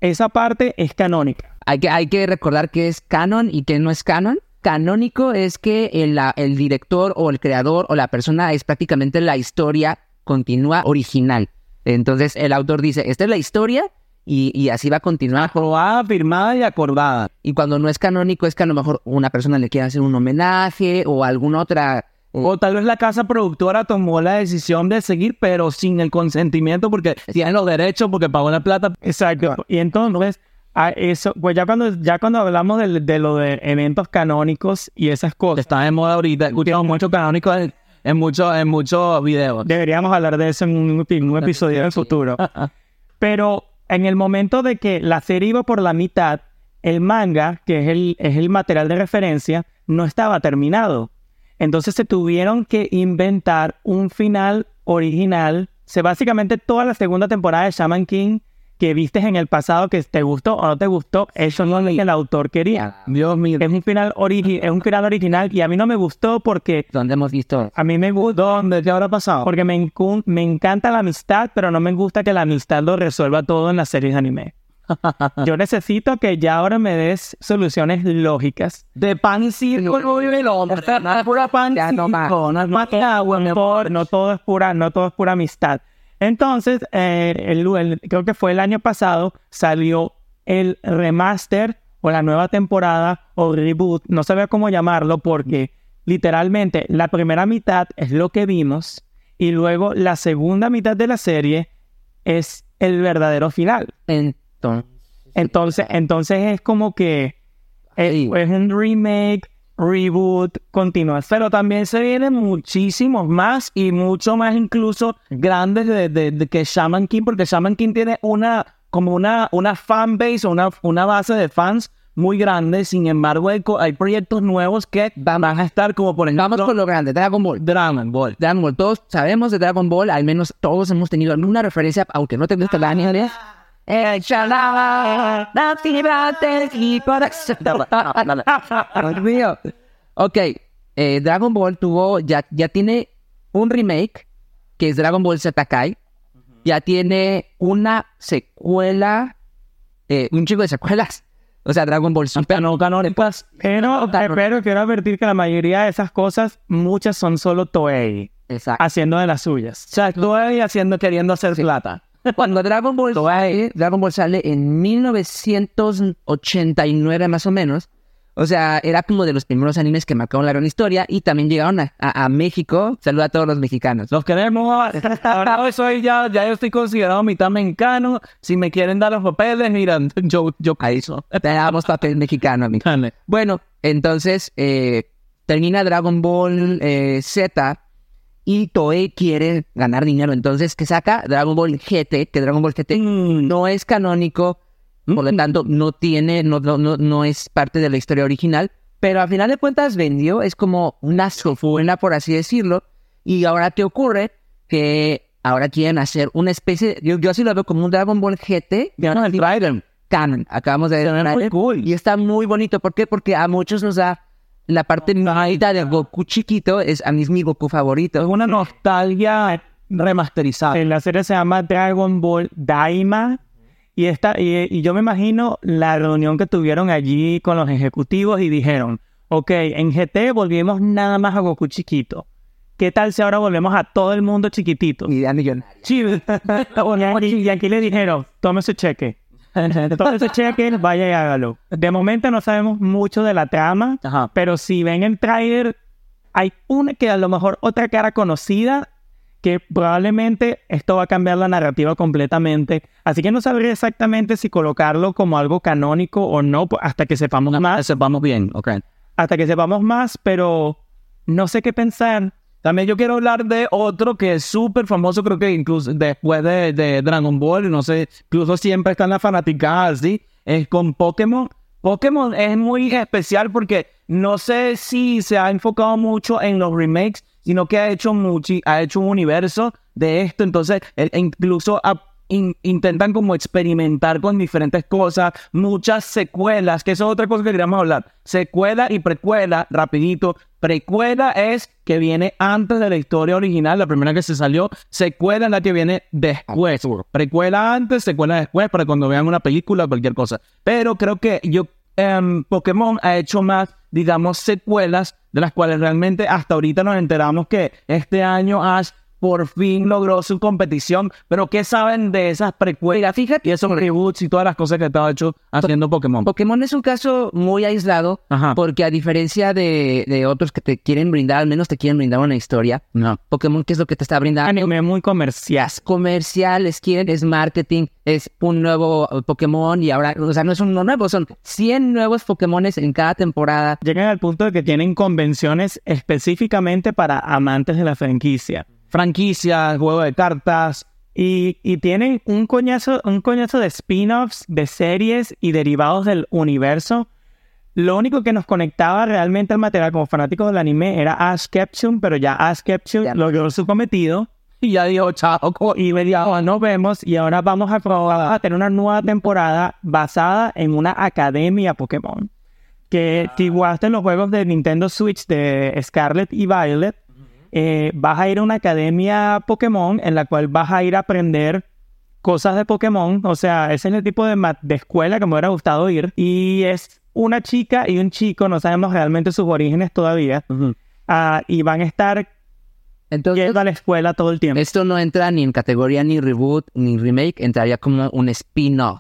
esa parte es canónica. Hay que, hay que recordar que es canon y que no es canon. Canónico es que el, el director o el creador o la persona es prácticamente la historia continua original. Entonces el autor dice, esta es la historia y, y así va a continuar. Aprobada, firmada y acordada. Y cuando no es canónico es que a lo mejor una persona le quiere hacer un homenaje o alguna otra... O tal vez la casa productora tomó la decisión de seguir, pero sin el consentimiento, porque tienen los derechos, porque pagó la plata. Exacto. Y entonces, a eso, pues ya cuando, ya cuando hablamos de, de lo de eventos canónicos y esas cosas, está de moda ahorita. Escuchamos mucho canónico en, en muchos en muchos videos. deberíamos hablar de eso en un, en un episodio del futuro. Pero en el momento de que la serie iba por la mitad, el manga, que es el, es el material de referencia, no estaba terminado. Entonces se tuvieron que inventar un final original. Se básicamente toda la segunda temporada de Shaman King que vistes en el pasado que te gustó o no te gustó, eso no es lo que el autor quería. Dios mío. Es un final origi- es un final original y a mí no me gustó porque Donde hemos visto... a mí me gustó ¿Dónde? ¿Qué habrá pasado? porque me, me encanta la amistad, pero no me gusta que la amistad lo resuelva todo en las series de anime. Yo necesito que ya ahora me des soluciones lógicas. de pan y circo no vive el hombre. Nada pura pan Ya no más. No es agua, No amor. todo, no todo es pura, no todo es pura amistad. Entonces, eh, el- el- creo que fue el año pasado, salió el remaster o la nueva temporada o reboot, no sabía cómo llamarlo porque literalmente la primera mitad es lo que vimos y luego la segunda mitad de la serie es el verdadero final. Entonces... Entonces, entonces es como que es, Sí. es un remake, reboot, continúa. Pero también se vienen muchísimos más y mucho más incluso grandes de, de- de que Shaman King, porque Shaman King tiene una como una, una fan base o una, una base de fans muy grande. Sin embargo, hay, co- hay proyectos nuevos que van a estar como por ejemplo Vamos con lo grande, Dragon Ball. Dragon Ball. Dragon Ball, todos sabemos de Dragon Ball, al menos todos hemos tenido alguna referencia, aunque no te gusta el anime. Eh, chalala, la Dios mío. Ok, eh, Dragon Ball tuvo, ya, ya tiene un remake, que es Dragon Ball Z Kai. ya tiene una secuela, eh, un chico de secuelas. O sea, Dragon Ball Super. No canónicas. Pero, pero quiero advertir que la mayoría de esas cosas, muchas son solo Toei Exacto. haciendo de las suyas. O sea, ahí haciendo, queriendo hacer plata. Cuando Dragon Ball, sale, Dragon Ball sale en 1989 más o menos, o sea, era como de los primeros animes que marcaron la gran historia y también llegaron a, a- a México. Saluda a todos los mexicanos. Los queremos. Ahora hoy soy ya, ya yo estoy considerado mitad mexicano. Si me quieren dar los papeles, mira, yo, yo Ahí te damos papel mexicano, amigo. Dale. Bueno, entonces eh, termina Dragon Ball eh, Z y Toei quiere ganar dinero. Entonces, que saca Dragon Ball GT, que Dragon Ball GT Mm. no es canónico, por lo Mm. tanto, no tiene, no, no, no, no es parte de la historia original, pero a final de cuentas vendió, es como una sofuena, por así decirlo, y ahora te ocurre que ahora quieren hacer una especie, yo, yo así lo veo como un Dragon Ball GT Ya no, el canon. Acabamos de ver muy cool. y está muy bonito. ¿Por qué? Porque a muchos nos da la parte bonita de Goku chiquito, es a mí es mi Goku favorito. Es una nostalgia remasterizada. En la serie se llama Dragon Ball Daima. Y, esta, y, y yo me imagino la reunión que tuvieron allí con los ejecutivos y dijeron, ok, en GT volvimos nada más a Goku chiquito. ¿Qué tal si ahora volvemos a todo el mundo chiquitito? Idea millonaria. Sí, y aquí, y aquí le dijeron, tome su cheque. Tome su cheque, vaya y hágalo. De momento no sabemos mucho de la trama, Ajá. pero si ven el trailer, hay una que a lo mejor otra cara conocida que probablemente esto va a cambiar la narrativa completamente. Así que no sabría exactamente si colocarlo como algo canónico o no po- hasta que sepamos más, Sepamos bien, ok. hasta que sepamos más, pero no sé qué pensar. También yo quiero hablar de otro que es súper famoso, creo que incluso después de, de Dragon Ball, no sé, incluso siempre están las fanaticadas así, es con Pokémon. Pokémon es muy especial porque no sé si se ha enfocado mucho en los remakes, sino que ha hecho, muchi- ha hecho un universo de esto, entonces incluso ha- in- intentan como experimentar con diferentes cosas, muchas secuelas, que eso es otra cosa que queríamos hablar. Secuela y precuela, rapidito. Precuela es que viene antes de la historia original, la primera que se salió. Secuela es la que viene después. Precuela antes, secuela después, para cuando vean una película o cualquier cosa. Pero creo que yo, em, Pokémon ha hecho más, digamos, secuelas, de las cuales realmente hasta ahorita nos enteramos que este año Ash por fin logró su competición. Pero ¿qué saben de esas precuelas? Fíjate. Y esos reboots y todas las cosas que estaba hecho haciendo Pokémon. Pokémon es un caso muy aislado Ajá. porque a diferencia de, de otros que te quieren brindar, al menos te quieren brindar una historia, No. Pokémon, ¿qué es lo que te está brindando? Anime muy comercial. Es comercial, es es marketing, es un nuevo Pokémon y ahora, o sea, no es uno nuevo, son 100 nuevos Pokémones en cada temporada. Llegan al punto de que tienen convenciones específicamente para amantes de la franquicia. Franquicias, juego de cartas. Y, y tienen un coñazo, un coñazo de spin-offs, de series y derivados del universo. Lo único que nos conectaba realmente al material como fanáticos del anime era Ash Ketchum, pero ya Ash Ketchum Ya. logró su cometido. Y ya dijo, chao. Y me dijo, "Oh, nos vemos y ahora vamos a probar a tener una nueva temporada basada en una academia Pokémon. Que si jugaste los juegos de Nintendo Switch de Scarlet y Violet, eh, vas a ir a una academia Pokémon en la cual vas a ir a aprender cosas de Pokémon. O sea, ese es el tipo de, de escuela que me hubiera gustado ir. Y es una chica y un chico, no sabemos realmente sus orígenes todavía. Ujú. ah, y van a estar Entonces, yendo a la escuela todo el tiempo. esto no entra ni en categoría ni reboot ni remake, entraría como un spin-off.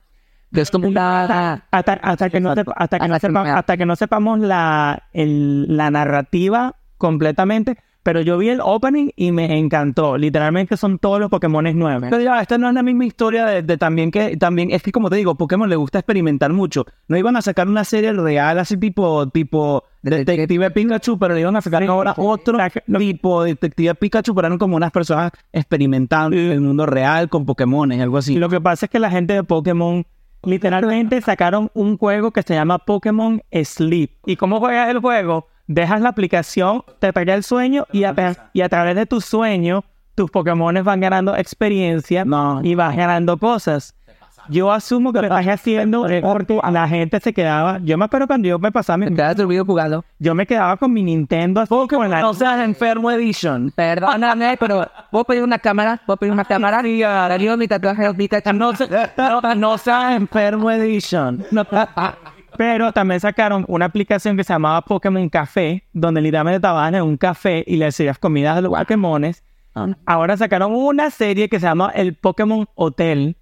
Que es como una... hasta, hasta que no sepa- hasta que no sepa- hasta que no sepamos la, el- la narrativa completamente. Pero yo vi el opening y me encantó. Literalmente son todos los Pokémon nuevos. Pero ya, esta no es la misma historia de, de también que, también, es que como te digo, Pokémon le gusta experimentar mucho. No iban a sacar una serie real así tipo, tipo Detective Pikachu, pero le iban a sacar ahora otro tipo Detective Pikachu, pero eran como unas personas experimentando en el mundo real con Pokémon y algo así. Lo que pasa es que la gente de Pokémon literalmente sacaron un juego que se llama Pokémon Sleep. ¿Y cómo juegas el juego? Dejas la aplicación, te pega el sueño y a, y a través de tu sueño tus Pokémon van ganando experiencia No. y vas ganando cosas. yo asumo que lo estás haciendo porque la gente se quedaba. Yo me acuerdo cuando yo me pasaba mi. Te dormido jugando. Yo me quedaba con mi Nintendo así con la- No seas enfermo edition. Perdóname, pero ¿puedo pedir una cámara? ¿Puedo pedir una cámara? Darío, mi tatuaje, mi tatuaje. No, no, no seas enfermo edition. No. Pero también sacaron una aplicación que se llamaba Pokémon Café, donde literalmente estabas en un café y le servías comida a los Pokémones. Ahora sacaron una serie que se llama El Pokémon Hotel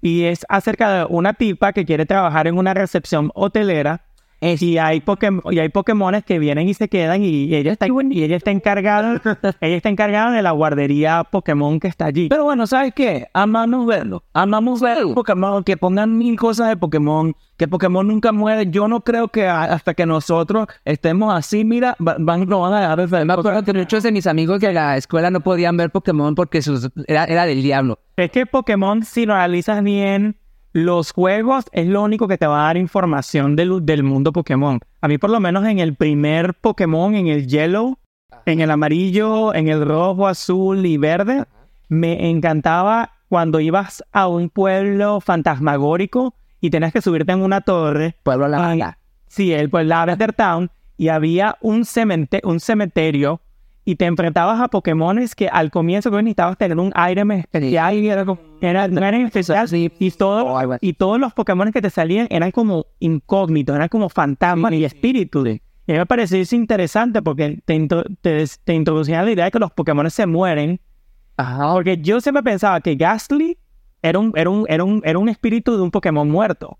y es acerca de una tipa que quiere trabajar en una recepción hotelera y hay, Pokémon, y hay Pokémones que vienen y se quedan y ella está, y ella está encargada ella está encargada de la guardería Pokémon que está allí. Pero bueno, ¿sabes qué? Amamos verlo. Amamos ver Pokémon, que pongan mil cosas de Pokémon, que Pokémon nunca muere. Yo no creo que a- hasta que nosotros estemos así, mira, va- van, no van a dejar de ver. Me acuerdo que muchos de mis amigos de la escuela no podían ver Pokémon porque sus, era, era del diablo. Es que Pokémon, si lo analizas bien, los juegos es lo único que te va a dar información del, del mundo Pokémon. A mí, por lo menos, en el primer Pokémon, en el Yellow, en el amarillo, en el rojo, azul y verde, me encantaba cuando ibas a un pueblo fantasmagórico y tenías que subirte en una torre. Pueblo La Ay, Banda. Sí, el pues Lavender Town y había un, cemente- un cementerio y te enfrentabas a Pokémones que al comienzo necesitabas tener un item especial y era como era, no eran especiales y, todo, Oh, y todos los Pokémones que te salían eran como incógnitos, eran como fantasmas y espíritus. Y a mí me pareció eso interesante porque te, intro- te, te introducían la idea de que los Pokémones se mueren. Ajá. Porque yo siempre pensaba que Gastly era un, era un, era un, era un espíritu de un Pokémon muerto.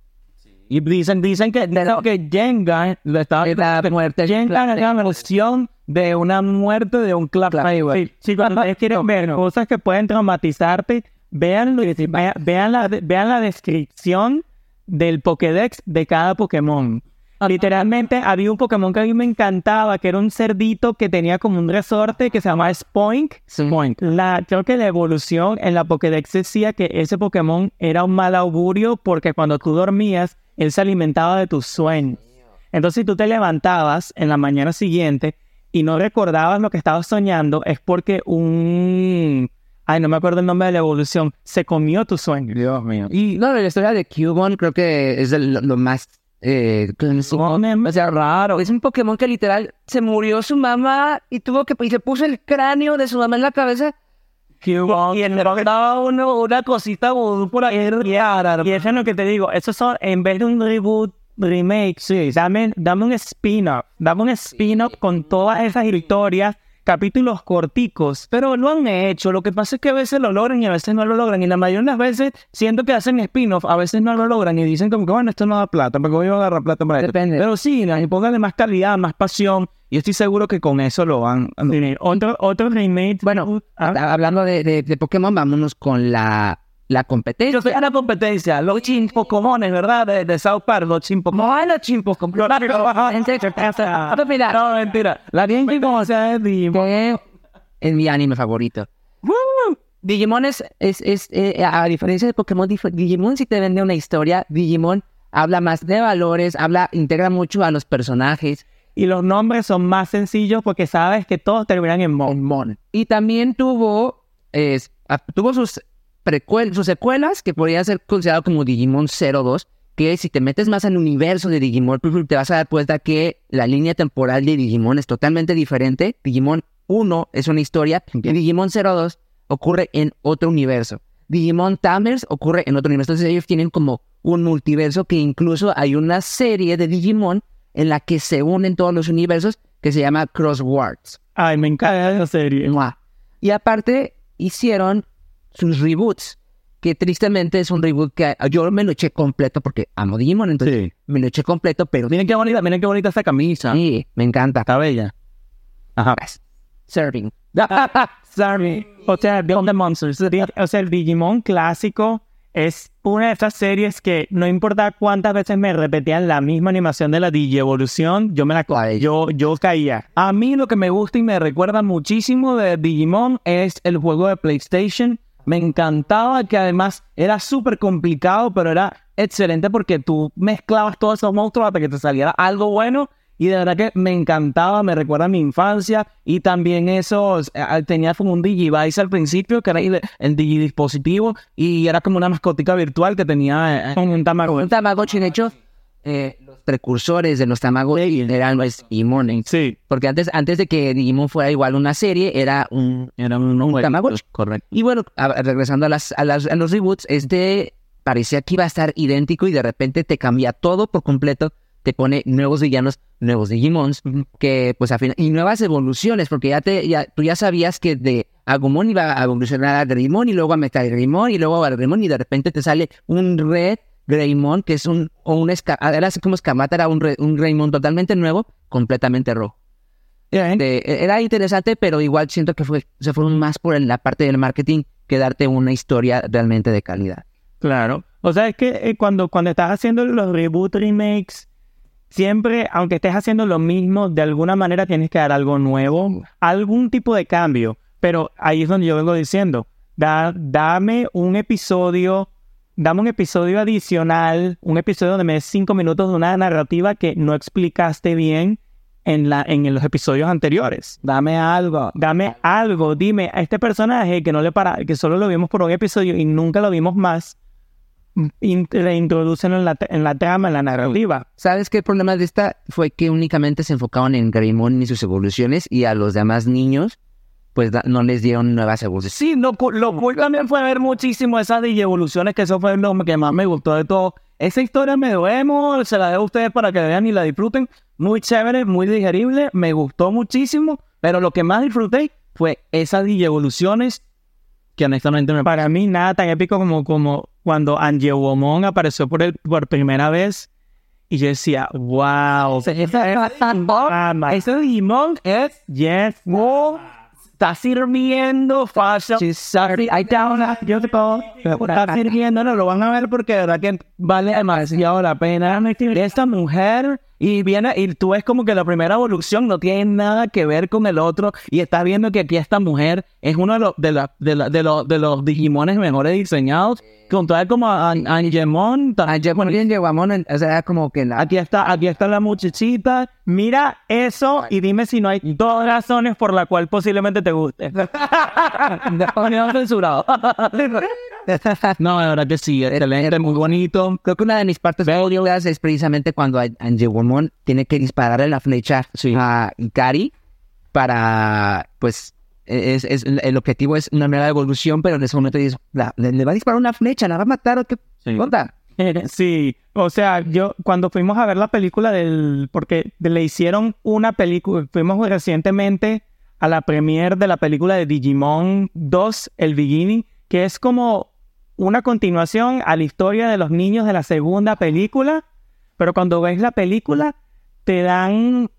Y dicen, dicen que, dicen que Jenga Es la muerte. Jenga es la versión de una muerte de un club Sí, sí, cuando ustedes quieren ver cosas que pueden traumatizarte, vean, vean, vean la, vean la descripción del Pokédex de cada Pokémon. Literalmente había un Pokémon que a mí me encantaba, que era un cerdito que tenía como un resorte que se llamaba Spoink. Spoink. La, creo que la evolución en la Pokédex decía que ese Pokémon era un mal augurio porque cuando tú dormías, él se alimentaba de tus sueños. Entonces, si tú te levantabas en la mañana siguiente y no recordabas lo que estabas soñando, es porque un... Ay, no me acuerdo el nombre de la evolución. Se comió tu sueño. Dios mío. Y no, la historia de Cubone creo que es el- lo, lo más... Eh, o sea, raro. Es un Pokémon que literal se murió su mamá y tuvo que... Y se puso el cráneo de su mamá en la cabeza. Y en daba uno, una cosita por ahí rara. Y eso es lo que te digo. Esos son, en vez de un reboot, remake, sí, dame, dame un spin-off. Dame un spin-off con todas esas historias, capítulos corticos. Pero lo han hecho. Lo que pasa es que a veces lo logran y a veces no lo logran. Y la mayoría de las veces siento que hacen spin-off, a veces no lo logran y dicen como que bueno, esto no da plata, porque voy a agarrar plata para esto. Depende. Pero sí, y pónganle más calidad, más pasión. Y estoy seguro que con eso lo van. Sí, Otro, otro remake. Bueno, ah, ha- hablando de, de- de Pokémon, vámonos con la, la competencia. Yo soy a la competencia, los chimpocomones, ¿verdad? De, de South Park, los chimpocomones. No, los chimpocomones. Ah, mira, No, mentira. La sea es Digimon. es mi anime favorito. Digimon es, es, es, eh, a diferencia de Pokémon, Digimon si te vende una historia, Digimon habla más de valores, habla, integra mucho a los personajes. Y los nombres son más sencillos porque sabes que todos terminan en Mon. en Mon. Y también tuvo, a- tuvo sus, sus secuelas que podría ser considerado como Digimon 02, que si te metes más en el universo de Digimon, te vas a dar cuenta que la línea temporal de Digimon es totalmente diferente. Digimon 1 es una historia y Digimon 02 ocurre en otro universo. Digimon Tamers ocurre en otro universo. Entonces ellos tienen como un multiverso que incluso hay una serie de Digimon en la que se unen todos los universos que se llama Crosswords. Ay, me encanta esa serie. Y aparte hicieron sus reboots, que tristemente es un reboot que yo me lo eché completo porque amo Digimon, entonces Sí. me lo eché completo, pero Miren qué bonita, miren qué bonita esta camisa. sí, me encanta. Está bella. Ajá. Serving. Sorry. O sea, Beyond the Monsters. O sea, el Digimon clásico es una de esas series que no importa cuántas veces me repetían la misma animación de la Digievolución, yo me la yo, yo caía. A mí lo que me gusta y me recuerda muchísimo de Digimon es el juego de PlayStation. Me encantaba que además era súper complicado, pero era excelente porque tú mezclabas todos esos monstruos hasta que te saliera algo bueno. Y de verdad que me encantaba, me recuerda a mi infancia. Y también esos, eh, tenía como un Digivice al principio, que era el, el digidispositivo y era como una mascotica virtual que tenía eh, un Tamagotchi. Un Tamagotchi, de hecho, eh, los precursores de los Tamagotchi eran los Digimon. Sí, Porque antes, antes de que Digimon fuera igual una serie, era un, era un, un Tamagotchi. Correcto. Y bueno, a- regresando a, las, a, las- a los reboots, este parecía que iba a estar idéntico y de repente te cambia todo por completo, te pone nuevos villanos, nuevos Digimons, que pues al final, y nuevas evoluciones, porque ya te, ya, tú ya sabías que de Agumon iba a evolucionar a Greymon y luego a Metal Greymon y luego a Greymon y de repente te sale un Red Greymon que es un, o un esca- era así como Escamata, era un, un Greymon totalmente nuevo, completamente rojo. Este, era interesante, pero igual siento que fue, se fueron más por la parte del marketing que darte una historia realmente de calidad. Claro. O sea, es que eh, cuando, cuando estás haciendo los reboot remakes, siempre, aunque estés haciendo lo mismo, de alguna manera tienes que dar algo nuevo, algún tipo de cambio. Pero ahí es donde yo vengo diciendo, da, dame un episodio, dame un episodio adicional, un episodio donde me cinco minutos de una narrativa que no explicaste bien en, la, en los episodios anteriores. Dame algo. Dame algo, dime a este personaje que no le para, que solo lo vimos por un episodio y nunca lo vimos más, in- reintroducen en la, en la trama, en la narrativa. ¿Sabes qué el problema de esta fue que únicamente se enfocaban en Greymon y sus evoluciones y a los demás niños pues no les dieron nuevas evoluciones? Sí, lo, lo cool también fue ver muchísimo esas digievoluciones, que eso fue lo que más me gustó de todo. Esa historia me duemo, se la dejo a ustedes para que vean y la disfruten. Muy chévere, muy digerible, me gustó muchísimo, pero lo que más disfruté fue esas digievoluciones que honestamente me Para mí nada tan épico como, como cuando Angewomon apareció por, el, por primera vez y yo decía, wow. Ese Digimon es Yes. wow, está sirviendo sorry, Ahí está, una- yo te puedo. Está sirviendo, no lo van a ver porque de verdad que vale demasiado la pena. Esta mujer, y viene, y tú ves como que la primera evolución no tiene nada que ver con el otro, y estás viendo que aquí esta mujer es uno de los, de la- de la- de los, de los Digimones mejores diseñados, con toda como An- Angemon. Ah, bien Greymon, o sea, era como que la- Aquí está, aquí está la muchachita. Mira eso y dime si no hay dos razones por la cual posiblemente te guste. No, censurado. no, de verdad que sí, excelente, muy bonito. Creo que una de mis partes favoritas es precisamente cuando Angewomon tiene que dispararle la flecha a Ikari para, pues, es, es- el objetivo es una nueva evolución, pero en ese momento dices, la- le, le va a disparar una flecha, la va a matar o qué Sí. onda? Sí, o sea, yo cuando fuimos a ver la película del, porque le hicieron una película, fuimos recientemente a la premiere de la película de Digimon 2, El Beginning, que es como una continuación a la historia de los niños de la segunda película, pero cuando ves la película te dan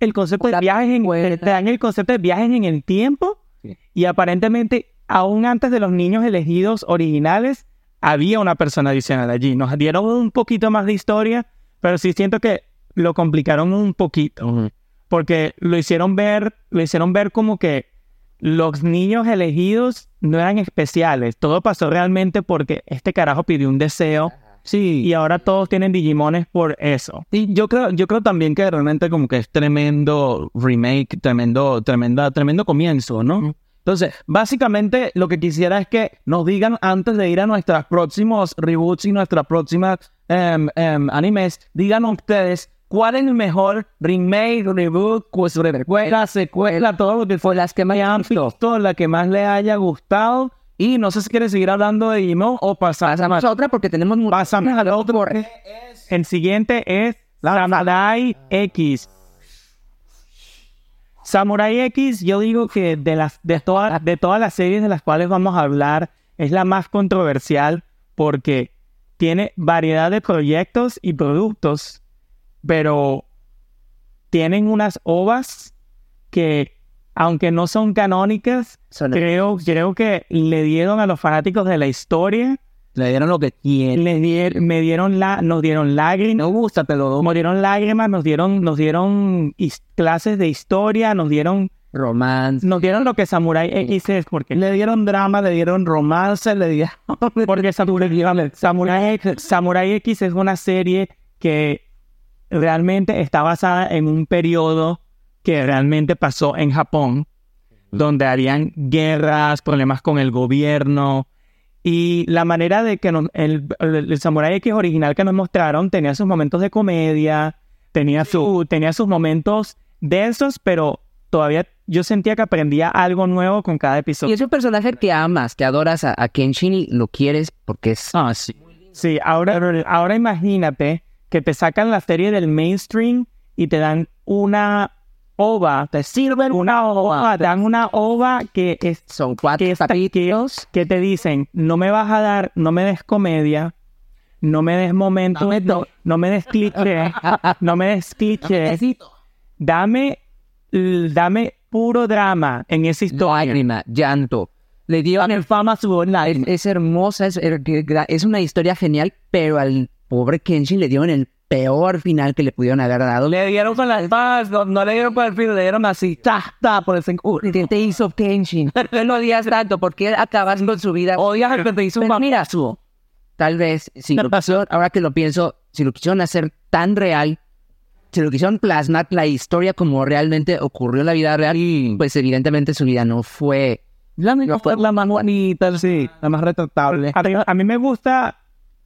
el concepto de viajes en, te, te dan el concepto de viajes en el tiempo Sí. y aparentemente aún antes de los niños elegidos originales había una persona adicional allí. Nos dieron un poquito más de historia, pero sí siento que lo complicaron un poquito. Porque lo hicieron ver, lo hicieron ver como que los niños elegidos no eran especiales. Todo pasó realmente porque este carajo pidió un deseo Sí, y ahora todos tienen Digimones por eso. Y yo creo, yo creo también que realmente como que es tremendo remake, tremendo, tremenda, tremendo comienzo, ¿no? Entonces, básicamente lo que quisiera es que nos digan antes de ir a nuestros próximos reboots y nuestras próximas em, em, animes, digan ustedes cuál es el mejor remake, reboot, pues, secuela, todo lo que fue las que más hayan visto, la que más le haya gustado. Y no sé si quieren seguir hablando de Digimon o pasar Pasamos a otra porque tenemos mu- Pásame al otro. El siguiente es Samurai X. Samurai X, yo digo que de las de todas de todas las series de las cuales vamos a hablar es la más controversial porque tiene variedad de proyectos y productos, pero tienen unas ovas que aunque no son canónicas, son- creo creo que le dieron a los fanáticos de la historia Le dieron lo que quieren. le dier- me dieron la, nos dieron lágrimas, No gusta, te lo doy. nos dieron lágrimas, nos dieron, nos dieron clases de historia, nos dieron, romance. nos dieron lo que Samurai X es, porque, Le dieron drama, le dieron romance, le dieron... porque Samurai, Samurai, Samurai X es una serie que realmente está basada en un periodo que realmente pasó en Japón, donde habían guerras, problemas con el gobierno. Y la manera de que nos- el, el, el Samurai X original que nos mostraron tenía sus momentos de comedia, tenía, su, tenía sus momentos densos, pero todavía yo sentía que aprendía algo nuevo con cada Y episodio. es un personaje que amas, que adoras a, a Kenshin y lo quieres porque es... Ah, sí. Sí, ahora, ahora imagínate que te sacan la serie del mainstream y te dan una ova, te sirven una ova, te dan una ova que es Son cuatro que, capítulos. que te dicen, no me vas a dar, no me des comedia, no me des momentos, no, no me des cliché, no me des cliché, dame, dame puro drama en esa historia. Lágrima, llanto. Le dio fama su es, online. es hermosa, es, es una historia genial, pero al pobre Kenshin le dieron el peor final que le pudieron haber dado. Le dieron con las espadas, no, no le dieron con el filo, le dieron así, ta, ta, por culo. ¿Qué te hizo Kenshin? No lo odias tanto, porque acabas con su vida? Odias al que te hizo un mira, papazo. Tal vez, si lo quisieron- ahora que lo pienso, si lo quisieron hacer tan real, si lo quisieron plasmar la historia como realmente ocurrió en la vida real, pues evidentemente su vida no fue... La mejor fue la más bonita, sí, la más retractable. A, a mí me gusta,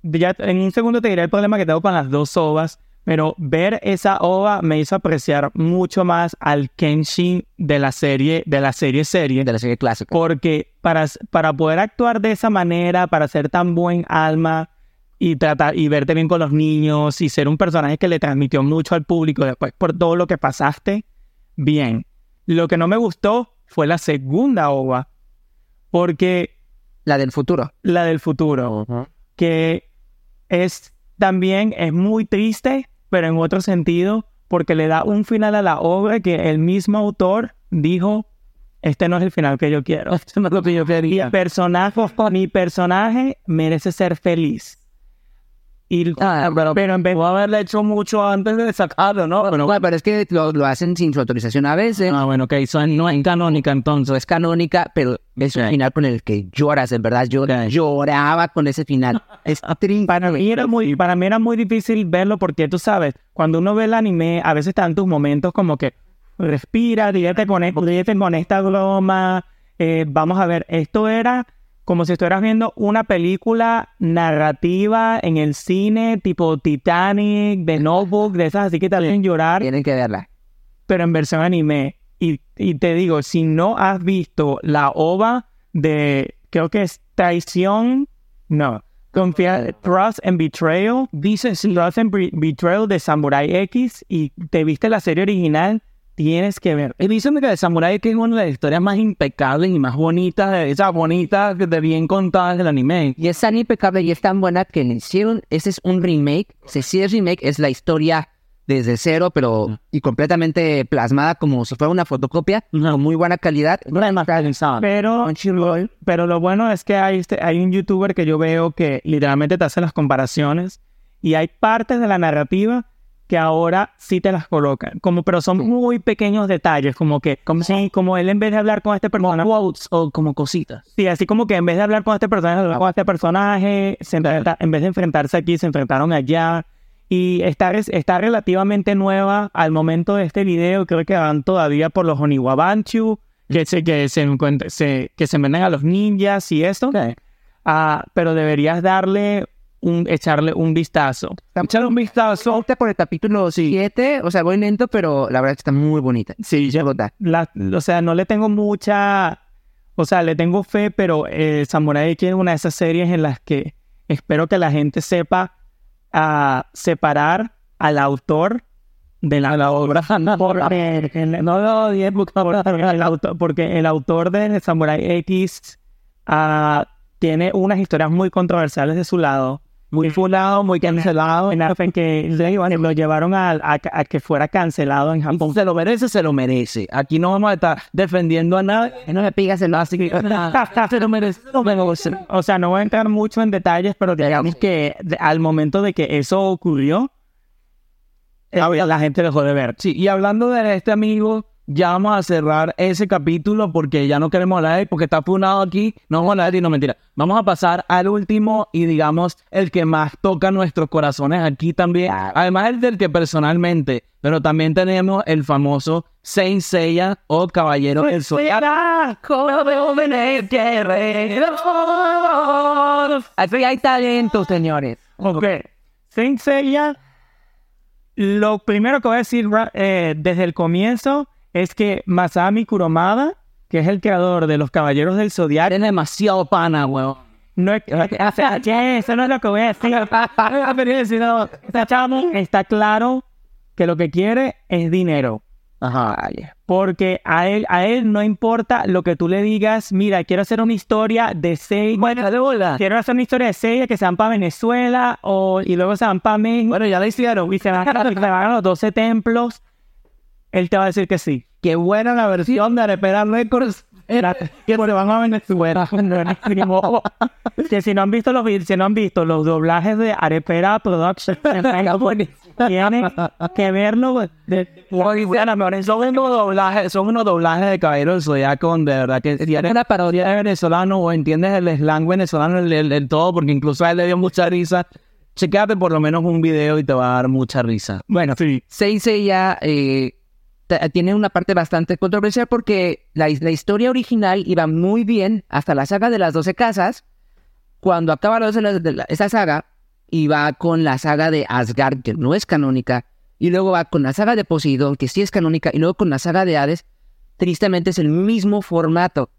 ya en un segundo te diré el problema que tengo con las dos ovas, pero ver esa ova me hizo apreciar mucho más al Kenshin de la serie, de la serie serie. de la serie clásica. Porque para, para poder actuar de esa manera, para ser tan buen alma y tratar y verte bien con los niños y ser un personaje que le transmitió mucho al público después por todo lo que pasaste, bien. Lo que no me gustó fue la segunda ova, porque La del futuro. la del futuro, que es también es muy triste, pero en otro sentido, porque le da un final a la obra que el mismo autor dijo, este no es el final que yo quiero. Esto no es lo que yo Mi quería. personaje, mi personaje merece ser feliz. Y, Ah, pero, pero en vez pudo haberle hecho mucho antes de sacarlo, ¿no? Pero, Bueno, pero es que lo, lo hacen sin su autorización a veces. ah, bueno, ok, eso no es canónica entonces. es canónica, pero es un final con el que lloras, en verdad. Yo lloraba con ese final. Es para mí era muy, para mí era muy difícil verlo porque tú sabes, cuando uno ve el anime, a veces están tus momentos como que respira, ríete con, e- con esta broma. eh, vamos a ver, esto era como si estuvieras viendo una película narrativa en el cine, tipo Titanic, The Notebook, de esas así que te hacen llorar, Tienen que verla. pero en versión anime. Y, y te digo, si no has visto la ova de, creo que es Traición, no, confía, Trust and Betrayal, dice Trust and Be- Betrayal de Samurai X y te viste la serie original, tienes que ver. Y dicen que de Samurai es una de las historias más impecables y más bonitas, de esas bonitas, de bien contadas del anime. Y es tan impecable y es tan buena que le hicieron. Ese es un remake. Si sí es remake, es la historia desde cero, pero y completamente plasmada como si fuera una fotocopia, con muy buena calidad. Pero, pero lo bueno es que hay, este- hay un youtuber que yo veo que literalmente te hace las comparaciones y hay partes de la narrativa que ahora sí te las colocan, como, pero son muy pequeños detalles, como que, como, sí, como él en vez de hablar con este personaje, Quotes o como cositas. sí, así como que en vez de hablar con este personaje, hablar con este personaje, se enfrenta- en vez de enfrentarse aquí, se enfrentaron allá, y está, está relativamente nueva al momento de este video, creo que van todavía por los Oniwabanchu, que se, que se, encuentra- se- que se venden a los ninjas y esto, Ah, pero deberías darle un, echarle un vistazo. Echar un vistazo. Ahorita por el capítulo 7, o sea, voy lento, pero la verdad que está muy bonita. Sí, yo, la- o sea, no le tengo mucha, o sea, le tengo fe, pero eh, Samurai X es una de esas series en las que espero que la gente sepa ah, separar al autor de la, la obra. Porque, el- no lo odies, autor, porque el autor de Samurai X ah, tiene unas historias muy controversiales de su lado. Muy fulado, muy cancelado. En Arfen que lo llevaron a, a- a que fuera cancelado en Japón. Se lo merece, se lo merece. Aquí no vamos a estar defendiendo a nadie. No me pigas el Así que se lo merece, se lo merece. O sea, no voy a entrar mucho en detalles, pero digamos que al momento de que eso ocurrió, eh, la gente dejó de ver. Sí, y hablando de este amigo, ya vamos a cerrar ese capítulo porque ya no queremos hablar de él, porque está funado aquí, no vamos a hablar de él, no mentira. Vamos a pasar al último y digamos el que más toca nuestros corazones aquí también, además el del que personalmente, pero también tenemos el famoso Saint Seiya o Caballero del Zodiaco. Así hay talento, señores. Ok. Saint Seiya, lo primero que voy a decir eh, desde el comienzo es que Masami Kuromada, que es el creador de los Caballeros del Zodiaco, Es demasiado pana, weón. no es, o sea, eso no es lo que voy a decir. Pero no, está claro que lo que quiere es dinero. Ajá. Porque a él, a él no importa lo que tú le digas, mira, quiero hacer una historia de seis. Bueno. Quiero hacer una historia de seis que se van para Venezuela o, y luego se van para México Bueno, ya la hicieron. y se van, y se van a los 12 templos. Él te va a decir que sí. Qué buena la versión de Arepera Records. Era que se van a Venezuela. que si no han visto los si no han visto los doblajes de Arepera Productions tienen que verlo de, Son unos doblajes, son unos doblajes de Caballero del Zodiaco de verdad que si eres una parodia de venezolano o entiendes el slang venezolano, el, el- el todo, porque incluso a él le dio mucha risa, chequeate por lo menos un video y te va a dar mucha risa. Bueno, sí. Saint Seiya eh, tiene una parte bastante controversial porque la, his- la historia original iba muy bien hasta la saga de las 12 casas. Cuando acaba la- de esa saga, iba con la saga de Asgard, que no es canónica, y luego va con la saga de Poseidón, que sí es canónica, y luego con la saga de Hades. Tristemente es el mismo formato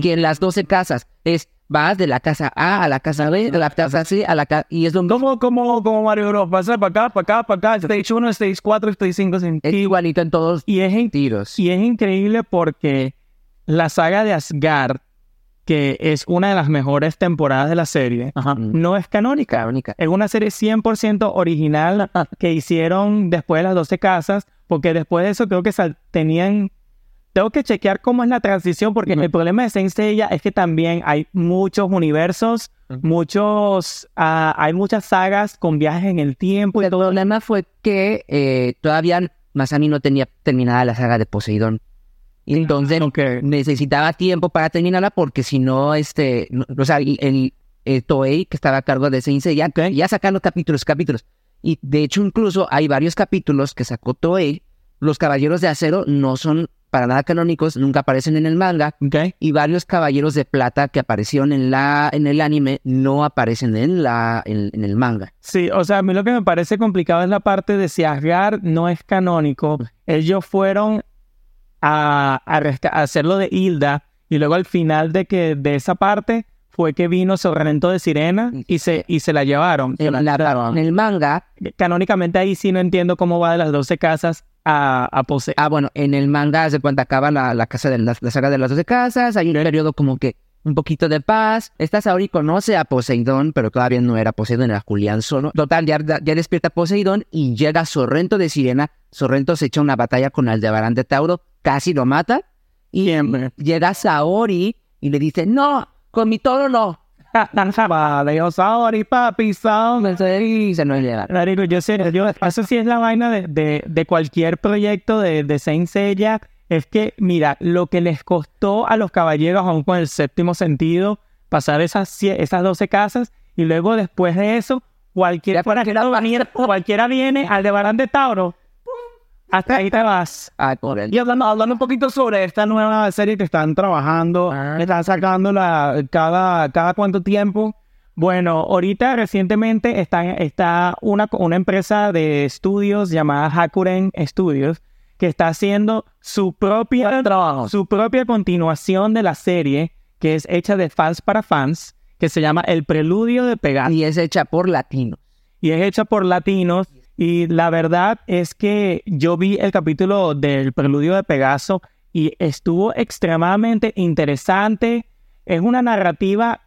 que en las 12 casas. Es vas de la casa A a la casa B, de la casa C a la casa... Y es mismo. Como, como, como Mario Bros. Pasa para acá, para acá, para acá. Stage 1, Stage 4, Stage 5. sin- Es igualito en todos Y es, tiros. y es increíble porque la saga de Asgard, que es una de las mejores temporadas de la serie, Ajá. no es canónica. Canónica. Es una serie 100% original que hicieron después de las 12 casas, porque después de eso creo que tenían... Tengo que chequear cómo es la transición, porque el problema de Saint Seiya es que también hay muchos universos, muchos... ah, hay muchas sagas con viajes en el tiempo y El todo. problema fue que eh, todavía Masami no tenía terminada la saga de Poseidón. Y Entonces Ok. necesitaba tiempo para terminarla porque si no, este, no- o sea, el, el- el Toei que estaba a cargo de Saint Seiya, ya sacando capítulos, capítulos. Y de hecho incluso hay varios capítulos que sacó Toei. Los Caballeros de Acero no son para nada canónicos, nunca aparecen en el manga. Ok. Y varios Caballeros de Plata que aparecieron en, la, en el anime no aparecen en, la, en- en el manga. Sí, o sea, a mí lo que me parece complicado es la parte de si Asgard no es canónico. Ellos fueron a, a hacerlo de Hilda y luego al final de que de esa parte fue que vino Sorrento de Sirena y se, y se la llevaron. En, la- en el manga Canónicamente ahí sí no entiendo cómo va de las 12 casas a, a Pose. Ah, bueno, en el manga se cuenta acaba la, la casa de la, la saga de las 12 casas, hay un periodo como que un poquito de paz. Esta Saori conoce a Poseidón, pero todavía no era Poseidón, era Julián solo. Total, ya, ya despierta Poseidón y llega Sorrento de Sirena. Sorrento se echa una batalla con Aldebarán de Tauro, casi lo mata. Y Siempre. llega Saori y le dice, no, con mi toro no. Vale, yo sorry, papi, sorry. Y se nos llega. Marico, yo sé, yo, eso sí es la vaina de, de, de cualquier proyecto de, de Saint Seiya. Es que, mira, lo que les costó a los caballeros, aún con el séptimo sentido, pasar esas, esas 12 casas, y luego después de eso, cualquier, cualquiera, cualquiera viene al de Barán de Tauro. Hasta ahí te vas. Ah, el- Y hablando, hablando un poquito sobre esta nueva serie que están trabajando, Ah. están sacando la, cada, cada cuánto tiempo. Bueno, ahorita recientemente está, está una, una empresa de estudios llamada Hakuren Studios que está haciendo su propia, su propia continuación de la serie que es hecha de fans para fans, que se llama El Preludio de Pegasus Y es hecha por latinos. y es hecha por latinos. Y la verdad es que yo vi el capítulo del Preludio de Pegaso y estuvo extremadamente interesante. Es una narrativa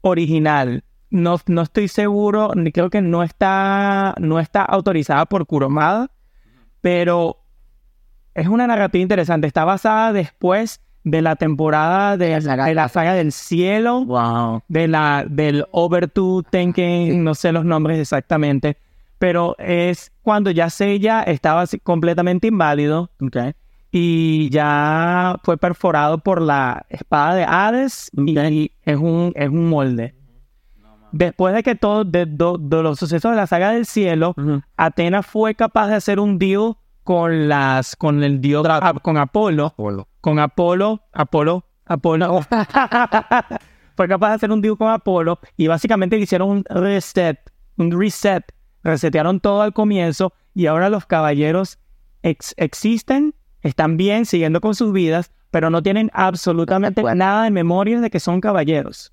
original. No, no estoy seguro, ni creo que no está, no está autorizada por Kuromada, pero es una narrativa interesante. Está basada después de la temporada de, de la saga del cielo Wow. de la del Overture Tenken, no sé los nombres exactamente, pero es cuando ya Seiya estaba completamente inválido Okay. y ya fue perforado por la espada de Hades y es un, es un molde. Después de que todo, de, do- de los sucesos de la saga del cielo, Atenas fue capaz de hacer un deal con las, con el dios, con Apolo, con Apolo, Apolo, Apolo. fue capaz de hacer un deal con Apolo y básicamente le hicieron un reset, un reset, resetearon todo al comienzo y ahora los caballeros ex- existen, están bien, siguiendo con sus vidas, pero no tienen absolutamente nada de memoria de que son caballeros.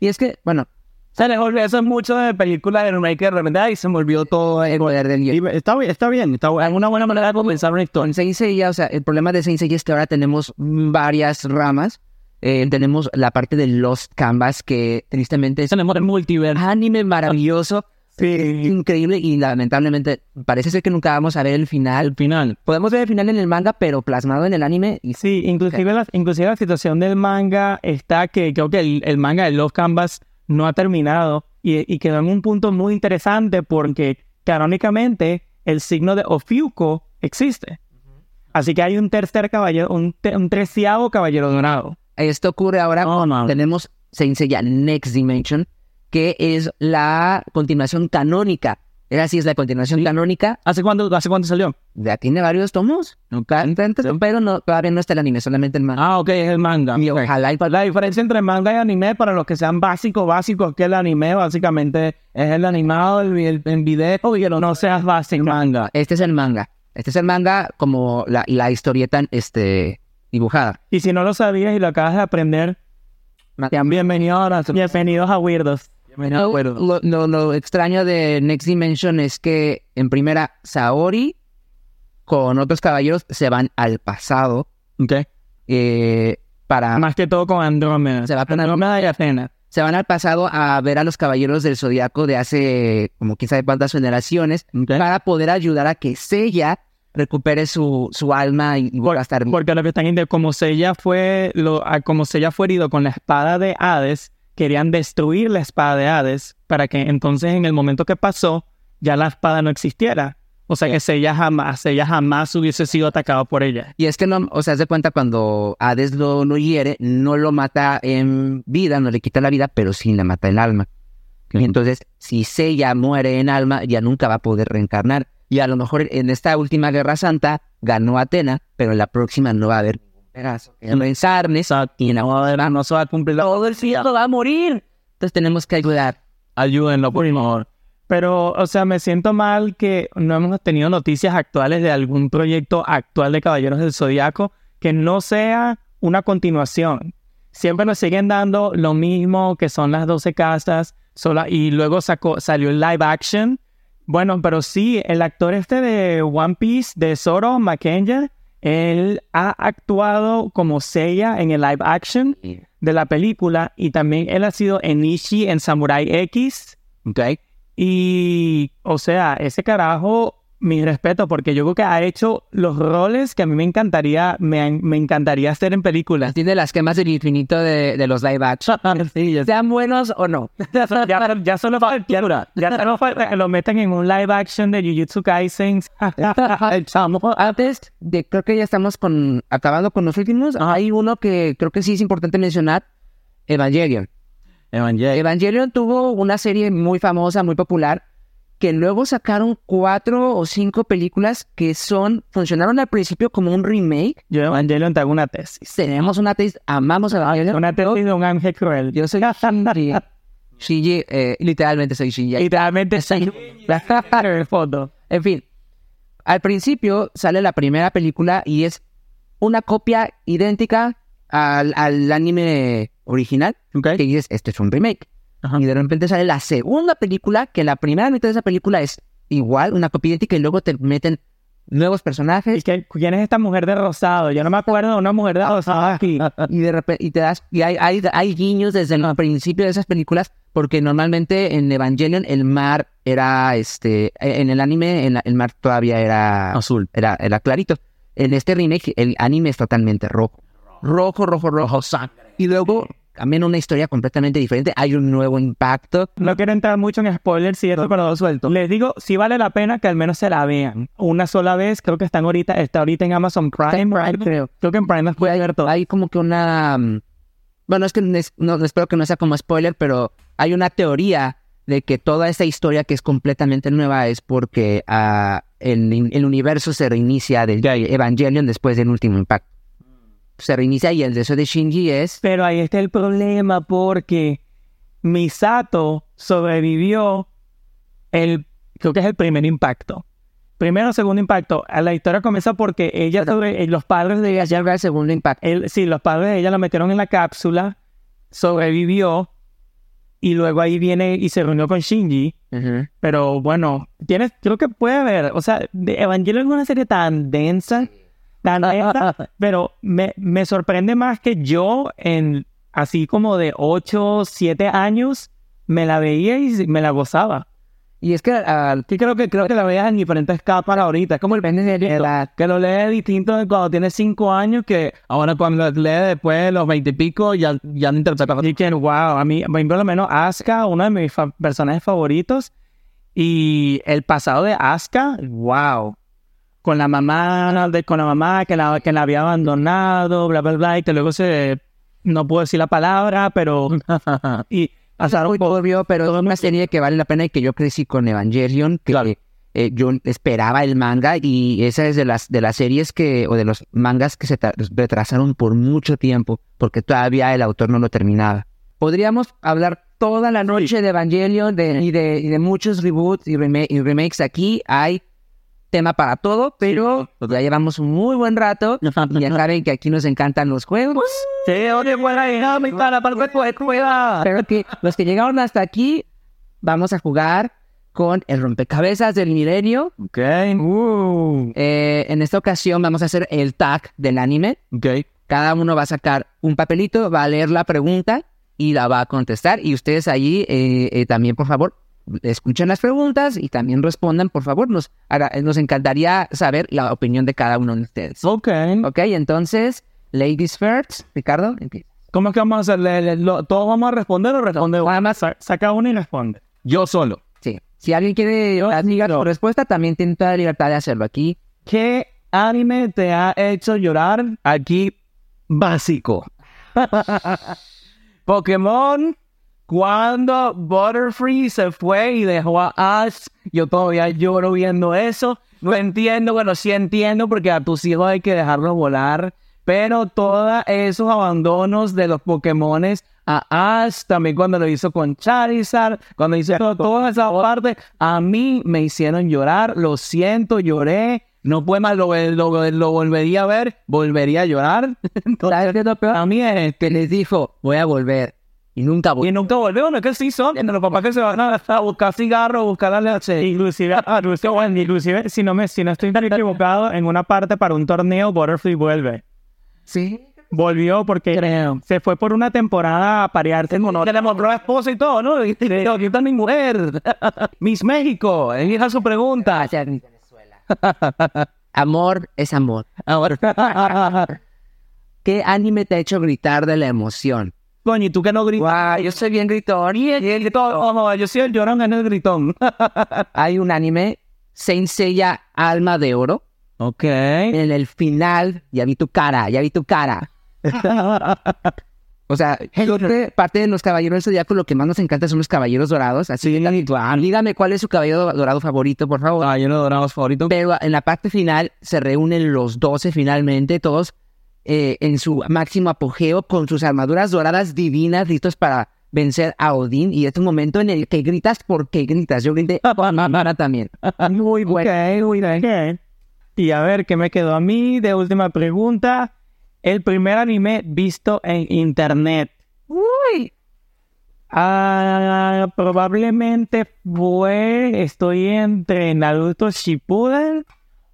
Y es que, bueno, Se les olvidó eso es mucho de películas de remake de repente ay, se me olvidó todo. el poder del guion. Y está bien, está bien, está bu- es una buena manera de comenzar una historia. Saint Seiya, o sea, el problema de Saint Seiya es que ahora tenemos varias ramas. Eh, tenemos la parte de Lost Canvas, que tristemente es Tenemos el multiverso. anime maravilloso, increíble y lamentablemente parece ser que nunca vamos a ver el final. Al final. Podemos ver el final en el manga, pero plasmado en el anime y Sí, inclusive la, inclusive la situación del manga está que creo que el, el manga de Love Canvas no ha terminado y, y quedó en un punto muy interesante porque canónicamente el signo de Ofiuco existe. Así que hay un tercer caballero, un, te- un treceavo caballero dorado. Esto ocurre ahora. No, no. Tenemos Saint Seiya Next Dimension, que es la continuación canónica. Es así, es la continuación canónica. ¿Hace cuánto, ¿Hace cuánto salió? Ya tiene varios tomos, pero no, todavía no está el anime, solamente el manga. Ah, ok, es el manga. Y Ok. ojalá y pa- La diferencia entre manga y anime, para los que sean básicos, básicos, que el anime básicamente es el animado, el, el, el video y el no seas básico. Manga. Este es el manga. Este es el manga como la, la historieta este, dibujada. Y si no lo sabías y lo acabas de aprender, Bienvenido ahora. bienvenidos a Weirdos. A. Lo, lo- lo extraño de Next Dimension es que en primera Saori con otros caballeros se van al pasado Ok. eh, para Más que todo con Andrómeda. Se va con Andrómeda y Athena. se van al pasado a ver a los caballeros del zodiaco de hace como quién sabe cuántas generaciones para poder ayudar a que Seiya recupere su, su alma y, vuelva a estar Porque lo que están como Sella fue lo, a- como Sella fue herido con la espada de Hades, querían destruir la espada de Hades para que entonces en el momento que pasó ya la espada no existiera. O sea que Sella jamás, Sella jamás hubiese sido atacado por ella. Y es que no, o sea, haz de cuenta cuando Hades lo, lo hiere, no lo mata en vida, no le quita la vida, pero sí le mata el alma. Y entonces, si Seiya muere en alma, ya nunca va a poder reencarnar. Y a lo mejor en esta última guerra santa ganó Atena, pero en la próxima no va a haber ningún pedazo. No es Arnes, y no va a haber- No se va a cumplir. todo el cielo va a morir. Entonces tenemos que ayudar. Ayúdenlo, por favor. Pero, o sea, me siento mal que no hemos tenido noticias actuales de algún proyecto actual de Caballeros del Zodiaco que no sea una continuación. Siempre nos siguen dando lo mismo que son las 12 castas sola, y luego sacó, salió el live action. Bueno, pero sí, el actor este de One Piece, de Zoro Mackenzie, él ha actuado como Seiya en el live action de la película y también él ha sido Enishi en Samurai X. Ok. Y, o sea, ese carajo, mi respeto, porque yo creo que ha hecho los roles que a mí me encantaría, me, me encantaría hacer en películas. Tiene las gemas del infinito de, de los live action. Sí, ya, Sean buenos o no. Ya, ya solo falta, ya, ya solo falta que lo metan en un live action de Jujutsu Kaisen. Antes de, creo que ya estamos con, acabando con los últimos. Hay uno que creo que sí es importante mencionar. Evangelion. Evangelion. Evangelion tuvo una serie muy famosa, muy popular, que luego sacaron cuatro o cinco películas que son, funcionaron al principio como un remake. Yo, Evangelion, te hago una tesis. Tenemos una tesis, amamos Evangelion. Una tesis de un ángel cruel. Yo soy Shinji. Shinji, eh, literalmente soy Shinji. Literalmente, sí. La foto. En fin, al principio sale la primera película y es una copia idéntica al, al anime original. Ok. Que dices, esto es un remake. Ajá. Y de repente sale la segunda película, que la primera mitad de esa película es igual, una copia idéntica, y luego te meten nuevos ¿Y personajes. que, quién es esta mujer de rosado? Yo no me acuerdo de una mujer de rosado aquí. Y de repente, y te das, y hay, hay, hay guiños desde el principio de esas películas, porque normalmente en Evangelion el mar era, este, en el anime en la- el mar todavía era Azul. era, era clarito. En este remake el anime es totalmente rojo. Rojo, rojo, rojo. sangre. Y luego cambian una historia completamente diferente, hay un nuevo impacto. No quiero entrar mucho en spoilers y esto, pero suelto. Les digo, si vale la pena que al menos se la vean. Una sola vez, creo que están ahorita, está ahorita en Amazon Prime, en Prime, creo. creo. Que en Prime las puede ver todo. Hay como que una... mm, Bueno, es que no, espero que no sea como spoiler, pero hay una teoría de que toda esta historia que es completamente nueva es porque ah, el, el universo se reinicia del Evangelion después del último impacto. Se reinicia y el deseo de Shinji es... Pero ahí está el problema porque Misato sobrevivió el, creo que es el primer impacto. Primero o segundo impacto. La historia comienza porque ella sobre, los padres de ella, Ya el segundo impacto. sí, los padres de ella la metieron en la cápsula, sobrevivió y luego ahí viene y se reunió con Shinji. Pero bueno, tienes, creo que puede haber, o sea, Evangelion es una serie tan densa, pero me, me sorprende más que yo en así como de 8, 7 años me la veía y me la gozaba. Y es que ah, Sí, creo que, creo que la veas en diferentes capas ahorita. Es como el de la edad. que lo lee distinto de cuando tiene 5 años que ahora cuando lo lee después de los 20 y pico ya, ya no interpreta. Así que, wow, a mí, a mí por lo menos Asuka, uno de mis fa- personajes favoritos, y el pasado de Asuka, wow. Con la mamá, de, con la mamá que la, que la había abandonado, bla, bla, bla, y que luego se, no puedo decir la palabra, pero, y pasaron muy turbio, pero es una serie que vale la pena y que yo crecí con Evangelion, que eh, yo esperaba el manga y esa es de las de las series que o de los mangas que se tra- retrasaron por mucho tiempo porque todavía el autor no lo terminaba. Podríamos hablar toda la noche de Evangelion de- y, de, y de muchos reboots y, rema- y remakes aquí. Hay tema para todo, pero ya llevamos un muy buen rato. y Ya saben que aquí nos encantan los juegos. Sí, oye, buena para el cuerpo, cuida. Pero que los que llegaron hasta aquí, vamos a jugar con el rompecabezas del milenio. Ok, Uh, Eh, en esta ocasión vamos a hacer el tag del anime. ok. Cada uno va a sacar un papelito, va a leer la pregunta y la va a contestar. Y ustedes allí eh, eh, también, por favor, escuchen las preguntas y también respondan, por favor. Nos, haga- nos encantaría saber la opinión de cada uno de ustedes. Ok. Ok, entonces, ladies first. Ricardo, empieza. ¿Cómo es que vamos a hacer? ¿Le- le- lo- ¿Todos vamos a responder o responde uno? Nada más, sa- saca uno y responde. Yo solo. sí. Si alguien quiere diga su respuesta, también tiene toda la libertad de hacerlo aquí. ¿Qué anime te ha hecho llorar? Aquí, básico. Pokémon, cuando Butterfree se fue y dejó a Ash, yo todavía lloro viendo eso. No entiendo, bueno, sí entiendo porque a tus hijos hay que dejarlos volar, pero todos esos abandonos de los Pokémones a Ash, también cuando lo hizo con Charizard, cuando hizo to- todas esas partes, a mí me hicieron llorar, lo siento, lloré, no puede más, lo, lo, lo volvería a ver, volvería a llorar. ¿Sabes qué es lo peor? A mí es Que les dijo, voy a volver. Y nunca y volvió. nunca volvió, no es que sí son, los papás que se van a, a buscar cigarros, buscar la leche. Inclusive, ah, inclusive, bueno, inclusive, si no me, si no estoy equivocado, en una parte para un torneo, Butterfree vuelve. Sí. Volvió porque Creo. se fue por una temporada a parearse honor. Que le mostró a esposa y todo, ¿no? Y aquí está mi mujer. Miss México, esa su pregunta. Gracias, mi Venezuela. amor es amor. Ahora, ¿Qué anime te ha hecho gritar de la emoción? Coño, ¿y tú que no gritas? Yo soy bien gritón. Y el gritón, ojo, yo soy el llorón en el gritón. Hay un anime, Saint Seiya Alma de Oro. ok. En el final, ya vi tu cara, ya vi tu cara. O sea, que parte de los caballeros del zodiaco lo que más nos encanta son los caballeros dorados. Así que dígame cuál es su caballero dorado favorito, por favor. No doramos favorito. Pero en la parte final se reúnen los 12 finalmente, todos eh, en su máximo apogeo, con sus armaduras doradas divinas, listos para vencer a Odín. Y es un momento en el que gritas porque gritas. Yo grité ahora también. Muy bueno. Ok, muy bien. Ok. Y a ver, ¿qué me quedó a mí de última pregunta? El primer anime visto en internet. Uy. Ah, probablemente fue, estoy entre Naruto Shippuden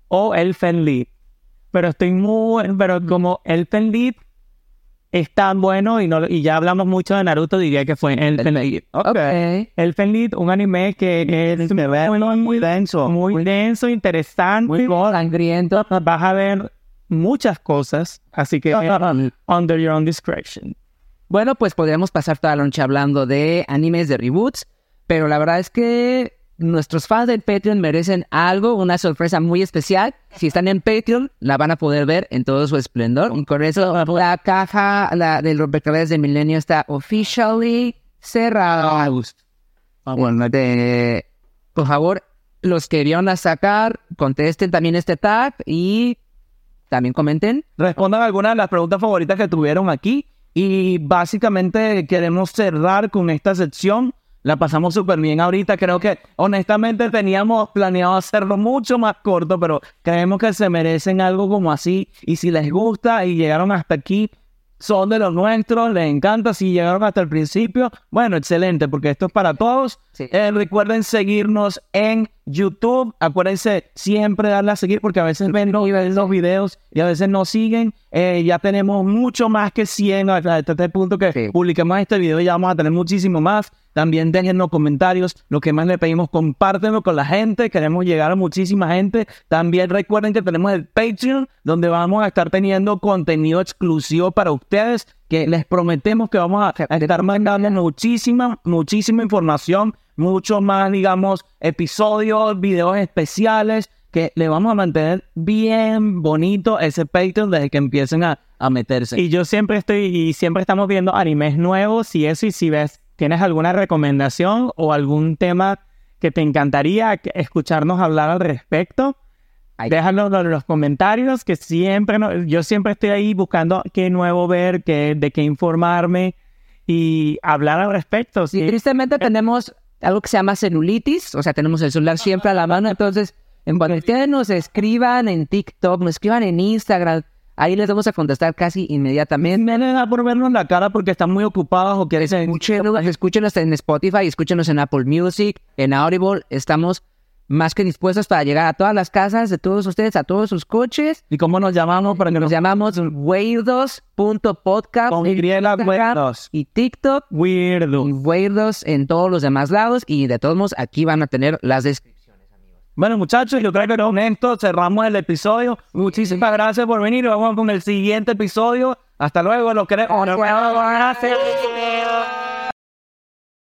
o Elfen Lied. Pero estoy muy, pero como Elfen Lied es tan bueno y, no, y ya hablamos mucho de Naruto, diría que fue Elfen Lied. Ok. Elfen Lied, un anime que es muy, muy denso, muy denso, interesante. Muy sangriento. Vas a ver muchas cosas, así que under your own discretion. Bueno, pues podríamos pasar toda la noche hablando de animes, de reboots, pero la verdad es que nuestros fans de Patreon merecen algo, una sorpresa muy especial. Si están en Patreon, la van a poder ver en todo su esplendor. Y con eso, la caja la del rompecabezas de Milenio está officially cerrada. Ah, Bueno, de- por favor, los que vieron a sacar, contesten también este tag y también comenten. respondan algunas de las preguntas favoritas que tuvieron aquí. Y básicamente queremos cerrar con esta sección. La pasamos súper bien ahorita. Creo que honestamente teníamos planeado hacerlo mucho más corto, pero creemos que se merecen algo como así. Y si les gusta y llegaron hasta aquí, son de los nuestros, les encanta. Si llegaron hasta el principio, bueno, excelente, porque esto es para todos. Sí. Eh, recuerden seguirnos en YouTube. Acuérdense siempre darle a seguir porque a veces ven los, ven los videos y a veces no siguen. Eh, ya tenemos mucho más que 100 hasta este punto que Sí. publiquemos este video ya vamos a tener muchísimo más. También déjennos comentarios. Lo que más le pedimos, compártenlo con la gente. Queremos llegar a muchísima gente. También recuerden que tenemos el Patreon, donde vamos a estar teniendo contenido exclusivo para ustedes. Que les prometemos que vamos a estar mandando muchísima, muchísima información. Mucho más, digamos, episodios, videos especiales. Que le vamos a mantener bien bonito ese Patreon desde que empiecen a, a meterse. Y yo siempre estoy, y siempre estamos viendo animes nuevos y eso, y si ves, tienes alguna recomendación o algún tema que te encantaría escucharnos hablar al respecto, déjalo en los comentarios, que siempre, no- yo siempre estoy ahí buscando qué nuevo ver, qué, de qué informarme y hablar al respecto. Y tristemente tenemos algo que se llama celulitis, o sea, tenemos el celular siempre a la mano, entonces, en cuanto ustedes nos escriban en TikTok, nos escriban en Instagram, ahí les vamos a contestar casi inmediatamente. me da por vernos la cara porque están muy ocupados o quieren Escúchenos, escúchenos en Spotify, escúchenos en Apple Music, en Audible, estamos más que dispuestos para llegar a todas las casas de todos ustedes, a todos sus coches. ¿Y cómo nos llamamos para que Nos nos llamamos weirdos.podcast Con Instagram weirdos. y TikTok. Weirdo. y Weirdos en todos los demás lados y de todos modos aquí van a tener las descripciones. Bueno, muchachos, yo creo que con esto cerramos el episodio. Muchísimas gracias por venir. Vamos con el siguiente episodio. Hasta luego, los queremos.